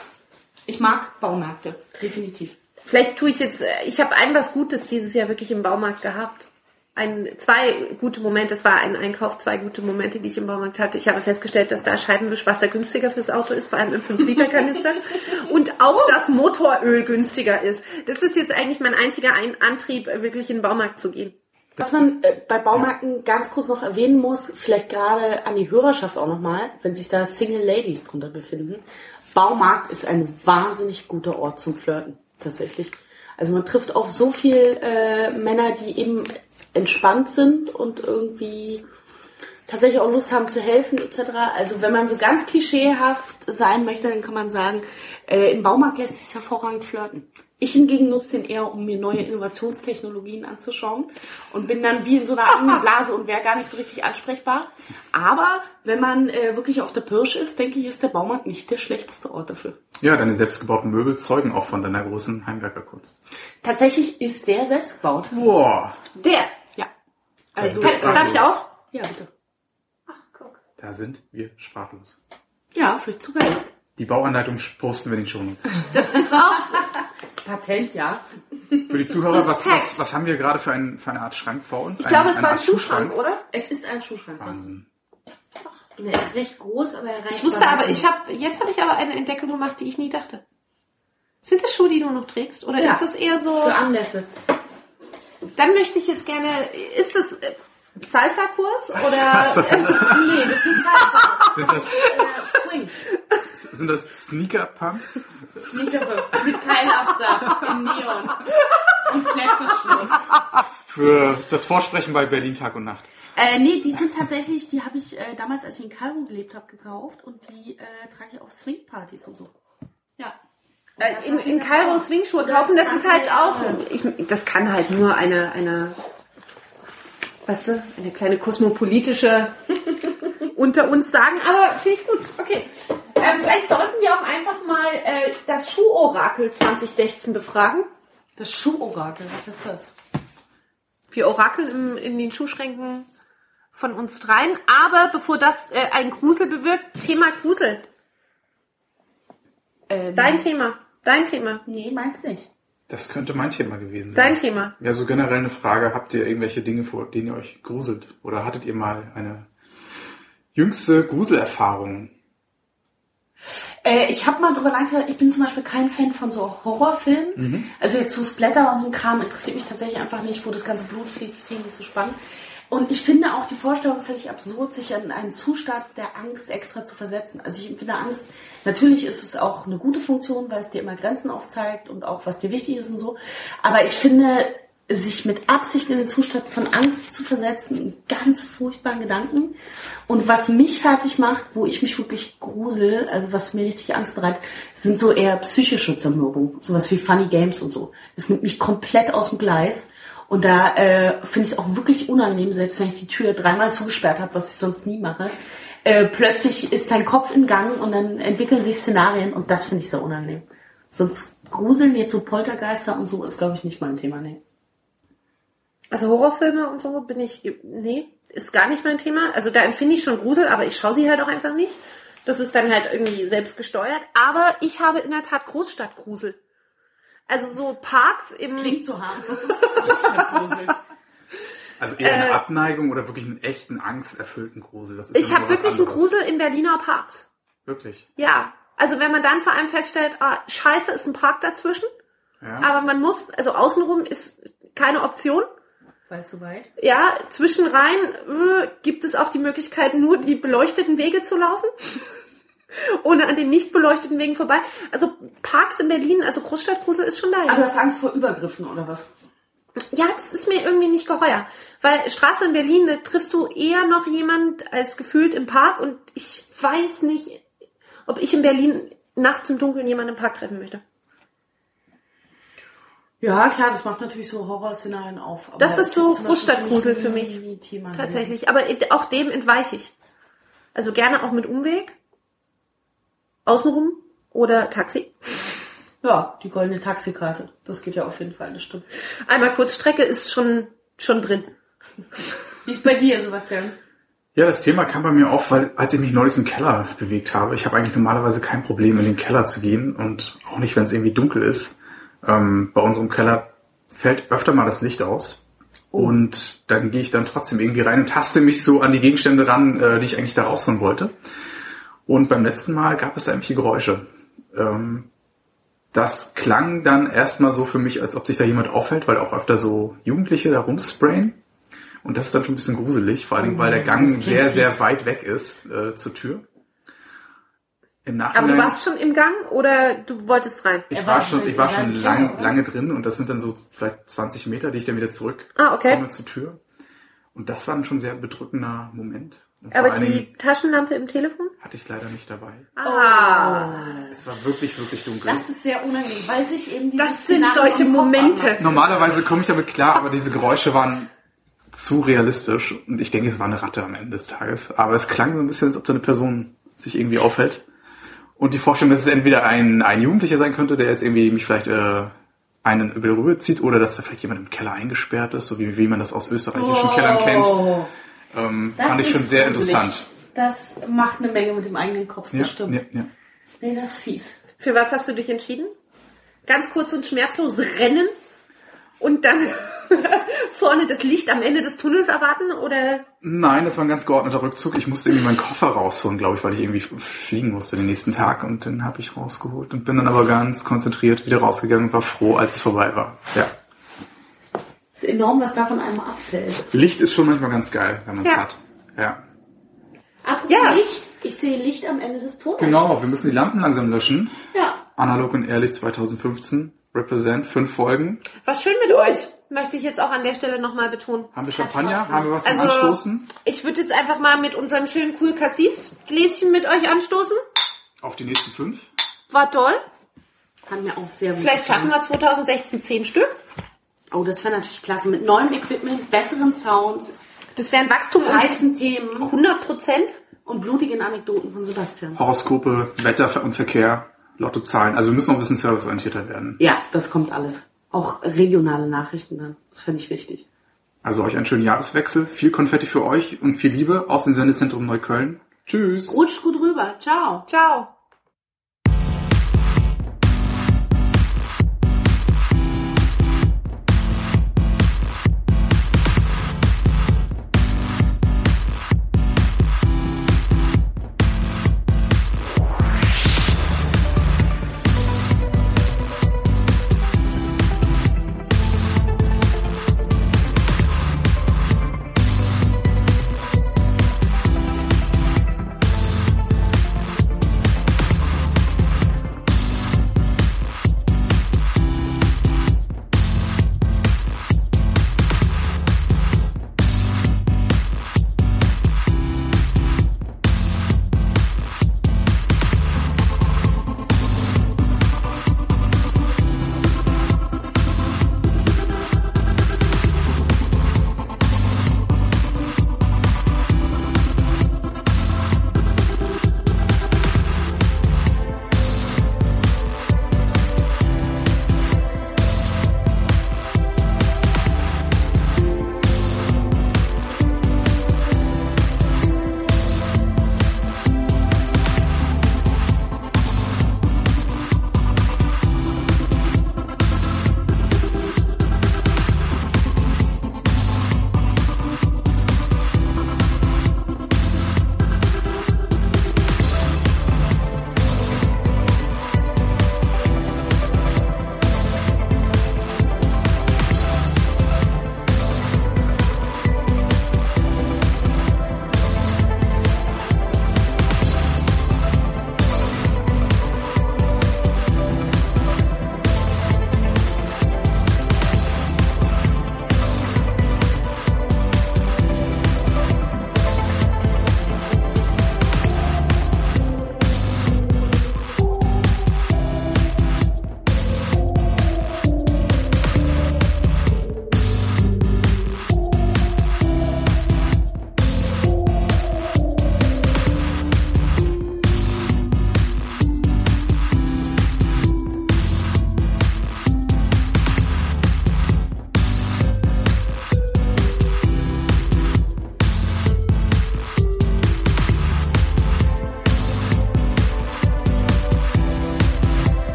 Ich mag Baumärkte, definitiv. Vielleicht tue ich jetzt, äh, ich habe ein was Gutes dieses Jahr wirklich im Baumarkt gehabt. Ein, zwei gute Momente, es war ein Einkauf, zwei gute Momente, die ich im Baumarkt hatte. Ich habe festgestellt, dass da Scheibenwischwasser günstiger fürs Auto ist, vor allem im 5-Liter-Kanister. und auch das Motoröl günstiger ist. Das ist jetzt eigentlich mein einziger ein Antrieb, äh, wirklich in den Baumarkt zu gehen. Was man äh, bei Baumärkten ganz kurz noch erwähnen muss, vielleicht gerade an die Hörerschaft auch nochmal, wenn sich da Single Ladies drunter befinden. Baumarkt ist ein wahnsinnig guter Ort zum Flirten, tatsächlich. Also man trifft auf so viel äh, Männer, die eben entspannt sind und irgendwie tatsächlich auch Lust haben zu helfen etc. Also wenn man so ganz klischeehaft sein möchte, dann kann man sagen, äh, im Baumarkt lässt sich hervorragend flirten. Ich hingegen nutze den eher, um mir neue Innovationstechnologien anzuschauen und bin dann wie in so einer eigenen Blase und wäre gar nicht so richtig ansprechbar. Aber wenn man äh, wirklich auf der Pirsch ist, denke ich, ist der Baumarkt nicht der schlechteste Ort dafür. Ja, deine selbstgebauten Möbel zeugen auch von deiner großen Heimwerkerkunst. Tatsächlich ist der selbst gebaut. Boah, Der. Ja. Also, Darf ich auch? ja, bitte. Ach, guck. da sind wir sprachlos. Ja, völlig zu Recht. Die Bauanleitung posten wir in den Shownotes. Das ist auch, Das Patent, ja. Für die Zuhörer, was, was, was haben wir gerade für, ein, für eine Art Schrank vor uns? ich glaube, es war ein Schuhschrank, oder? Es ist ein Schuhschrank. Wahnsinn. Und er ist recht groß, aber er reicht Ich wusste aber, ich habe, jetzt habe ich aber eine Entdeckung gemacht, die ich nie dachte. Sind das Schuhe, die du noch trägst? Oder Ja. ist das eher so, Für Anlässe. dann möchte ich jetzt gerne, ist es äh, Salsa-Kurs oder? Salsa. Nee, das ist nicht Salsa. Sind das, Swing. sind das Sneaker-Pumps? Sneakerwürfel mit keinem Absatz in Neon. Und Klettverschluss. Für das Vorsprechen bei Berlin Tag und Nacht. Äh, nee, die sind tatsächlich, die habe ich äh, damals, als ich in Kairo gelebt habe, gekauft und die äh, trage ich auf Swing-Partys und so. Ja. Äh, in, in Kairo Swingschuhe kaufen, das ist halt auch, ich, das kann halt nur eine, eine, weißt du, eine kleine kosmopolitische unter uns sagen, aber finde ich gut, okay. Ähm, vielleicht sollten wir auch einfach mal äh, das Schuhorakel 2016 befragen. Das Schuhorakel, was ist das? Wir orakeln im, in den Schuhschränken von uns dreien, aber bevor das äh, ein Grusel bewirkt, Thema Grusel. Ähm, Dein Thema, dein Thema, Nee, meinst nicht. Das könnte mein Thema gewesen sein. dein Thema. Ja, so generell eine Frage. Habt ihr irgendwelche Dinge, vor denen ihr euch gruselt? Oder hattet ihr mal eine jüngste Gruselerfahrung? Äh, ich habe mal drüber nachgedacht, ich bin zum Beispiel kein Fan von so Horrorfilmen. Also jetzt so Splatter und so ein Kram interessiert mich tatsächlich einfach nicht, wo das ganze Blut fließt, finde ich nicht so spannend. Und ich finde auch die Vorstellung völlig absurd, sich in einen Zustand der Angst extra zu versetzen. Also ich empfinde Angst, natürlich ist es auch eine gute Funktion, weil es dir immer Grenzen aufzeigt und auch was dir wichtig ist und so. Aber ich finde, sich mit Absicht in den Zustand von Angst zu versetzen, ganz furchtbaren Gedanken. Und was mich fertig macht, wo ich mich wirklich grusel, also was mir richtig Angst bereitet, sind so eher psychische Zermürbungen. Sowas wie Funny Games und so. Das nimmt mich komplett aus dem Gleis. Und da äh, finde ich es auch wirklich unangenehm, selbst wenn ich die Tür dreimal zugesperrt habe, was ich sonst nie mache. Äh, plötzlich ist dein Kopf in Gang und dann entwickeln sich Szenarien und das finde ich sehr unangenehm. Sonst gruseln jetzt so Poltergeister und so ist, glaube ich, nicht mein Thema. Nee. Also Horrorfilme und so bin ich, nee, ist gar nicht mein Thema. Also da empfinde ich schon Grusel, aber ich schaue sie halt auch einfach nicht. Das ist dann halt irgendwie selbst gesteuert. Aber ich habe in der Tat Großstadtgrusel. Also so Parks im... Klingt so harmlos. Also eher eine Äh, Abneigung oder wirklich einen echten, angsterfüllten Grusel? Das ist Ich habe wirklich einen. Grusel in Berliner Parks. Wirklich? Ja. Also wenn man dann vor allem feststellt, ah, scheiße, ist ein Park dazwischen. Ja. Aber man muss, also außenrum ist keine Option. Weil zu weit. Ja, zwischen rein äh, gibt es auch die Möglichkeit, nur die beleuchteten Wege zu laufen. Ohne an den nicht beleuchteten Wegen vorbei. Also Parks in Berlin, also Großstadtgrusel ist schon da. Ja. Aber du hast Angst vor Übergriffen oder was? Ja, das ist mir irgendwie nicht geheuer. Weil Straße in Berlin, da triffst du eher noch jemand als gefühlt im Park und ich weiß nicht, ob ich in Berlin nachts im Dunkeln jemanden im Park treffen möchte. Ja, klar, das macht natürlich so Horrorszenarien auf. Das ist so Großstadtgrusel für mich. Thema Tatsächlich. Aber auch dem entweiche ich. Also gerne auch mit Umweg. Außenrum oder Taxi. Ja, die goldene Taxikarte. Das geht ja auf jeden Fall, das stimmt. Einmal Kurzstrecke ist schon, schon drin. Wie ist bei dir, Sebastian? Ja, das Thema kam bei mir auf, weil als ich mich neulich im Keller bewegt habe, ich habe eigentlich normalerweise kein Problem, in den Keller zu gehen und auch nicht, wenn es irgendwie dunkel ist. Ähm, bei unserem Keller fällt öfter mal das Licht aus. Und dann gehe ich dann trotzdem irgendwie rein und taste mich so an die Gegenstände ran, äh, die ich eigentlich da rausholen wollte. Und beim letzten Mal gab es da irgendwelche Geräusche. Ähm, das klang dann erstmal so für mich, als ob sich da jemand auffällt, weil auch öfter so Jugendliche da rumsprayen. Und das ist dann schon ein bisschen gruselig, vor allem, weil der Gang das klingt sehr, sehr weit weg ist äh, zur Tür. Im Aber Nachhinein. du warst schon im Gang oder du wolltest rein? ich war war schon, ich war schon lang, oder? lange drin und das sind dann so vielleicht 20 Meter, die ich dann wieder zurück Ah, okay. komme zur Tür. Und das war dann schon ein sehr bedrückender Moment. Aber die Dingen Taschenlampe im Telefon? hatte ich leider nicht dabei. Ah. Es war wirklich, wirklich dunkel. Das ist sehr unangenehm, weil sich eben die Das sind solche Momente. Normalerweise komme ich damit klar, aber diese Geräusche waren zu realistisch und ich denke, es war eine Ratte am Ende des Tages. Aber es klang so ein bisschen, als ob da eine Person sich irgendwie aufhält. Und die Vorstellung, dass es entweder ein, ein Jugendlicher sein könnte, der jetzt irgendwie mich vielleicht äh, einen über die Rübe zieht, oder dass da vielleicht jemand im Keller eingesperrt ist, so wie, wie man das aus österreichischen Kellern kennt, ähm, fand ich schon sehr interessant. Das macht eine Menge mit dem eigenen Kopf, das Ja, stimmt. ja, ja. Nee, das ist fies. Für was hast du dich entschieden? Ganz kurz und schmerzlos rennen und dann vorne das Licht am Ende des Tunnels erwarten oder Nein, das war ein ganz geordneter Rückzug. Ich musste irgendwie meinen Koffer rausholen, glaube ich, weil ich irgendwie fliegen musste den nächsten Tag und den habe ich rausgeholt und bin dann aber ganz konzentriert wieder rausgegangen und war froh, als es vorbei war. Ja. Ist enorm, was da von einem abfällt. Licht ist schon manchmal ganz geil, wenn man es Ja. hat. Ja. Apropos Ja. Licht, ich sehe Licht am Ende des Tunnels. Genau, wir müssen die Lampen langsam löschen. Ja. Analog und ehrlich 2015. Represent, fünf Folgen. War schön mit euch, möchte ich jetzt auch an der Stelle nochmal betonen. Haben wir Champagner? Haben wir was zum Also, Anstoßen? ich würde jetzt einfach mal mit unserem schönen cool Cassis Gläschen mit euch anstoßen. Auf die nächsten fünf? War toll. Hat mir auch sehr gut Vielleicht schaffen wir 2016 10 Stück. Oh, das wäre natürlich klasse. Mit neuem Equipment, besseren Sounds, Das wäre ein Wachstum um heißen Themen 100 Prozent. und blutigen Anekdoten von Sebastian. Horoskope, Wetter und Verkehr, Lottozahlen. Also wir müssen noch ein bisschen serviceorientierter werden. Ja, das kommt alles. Auch regionale Nachrichten dann. Das fände ich wichtig. Also euch einen schönen Jahreswechsel, viel Konfetti für euch und viel Liebe aus dem Sendezentrum Neukölln. Tschüss. Rutscht gut rüber. Ciao. Ciao.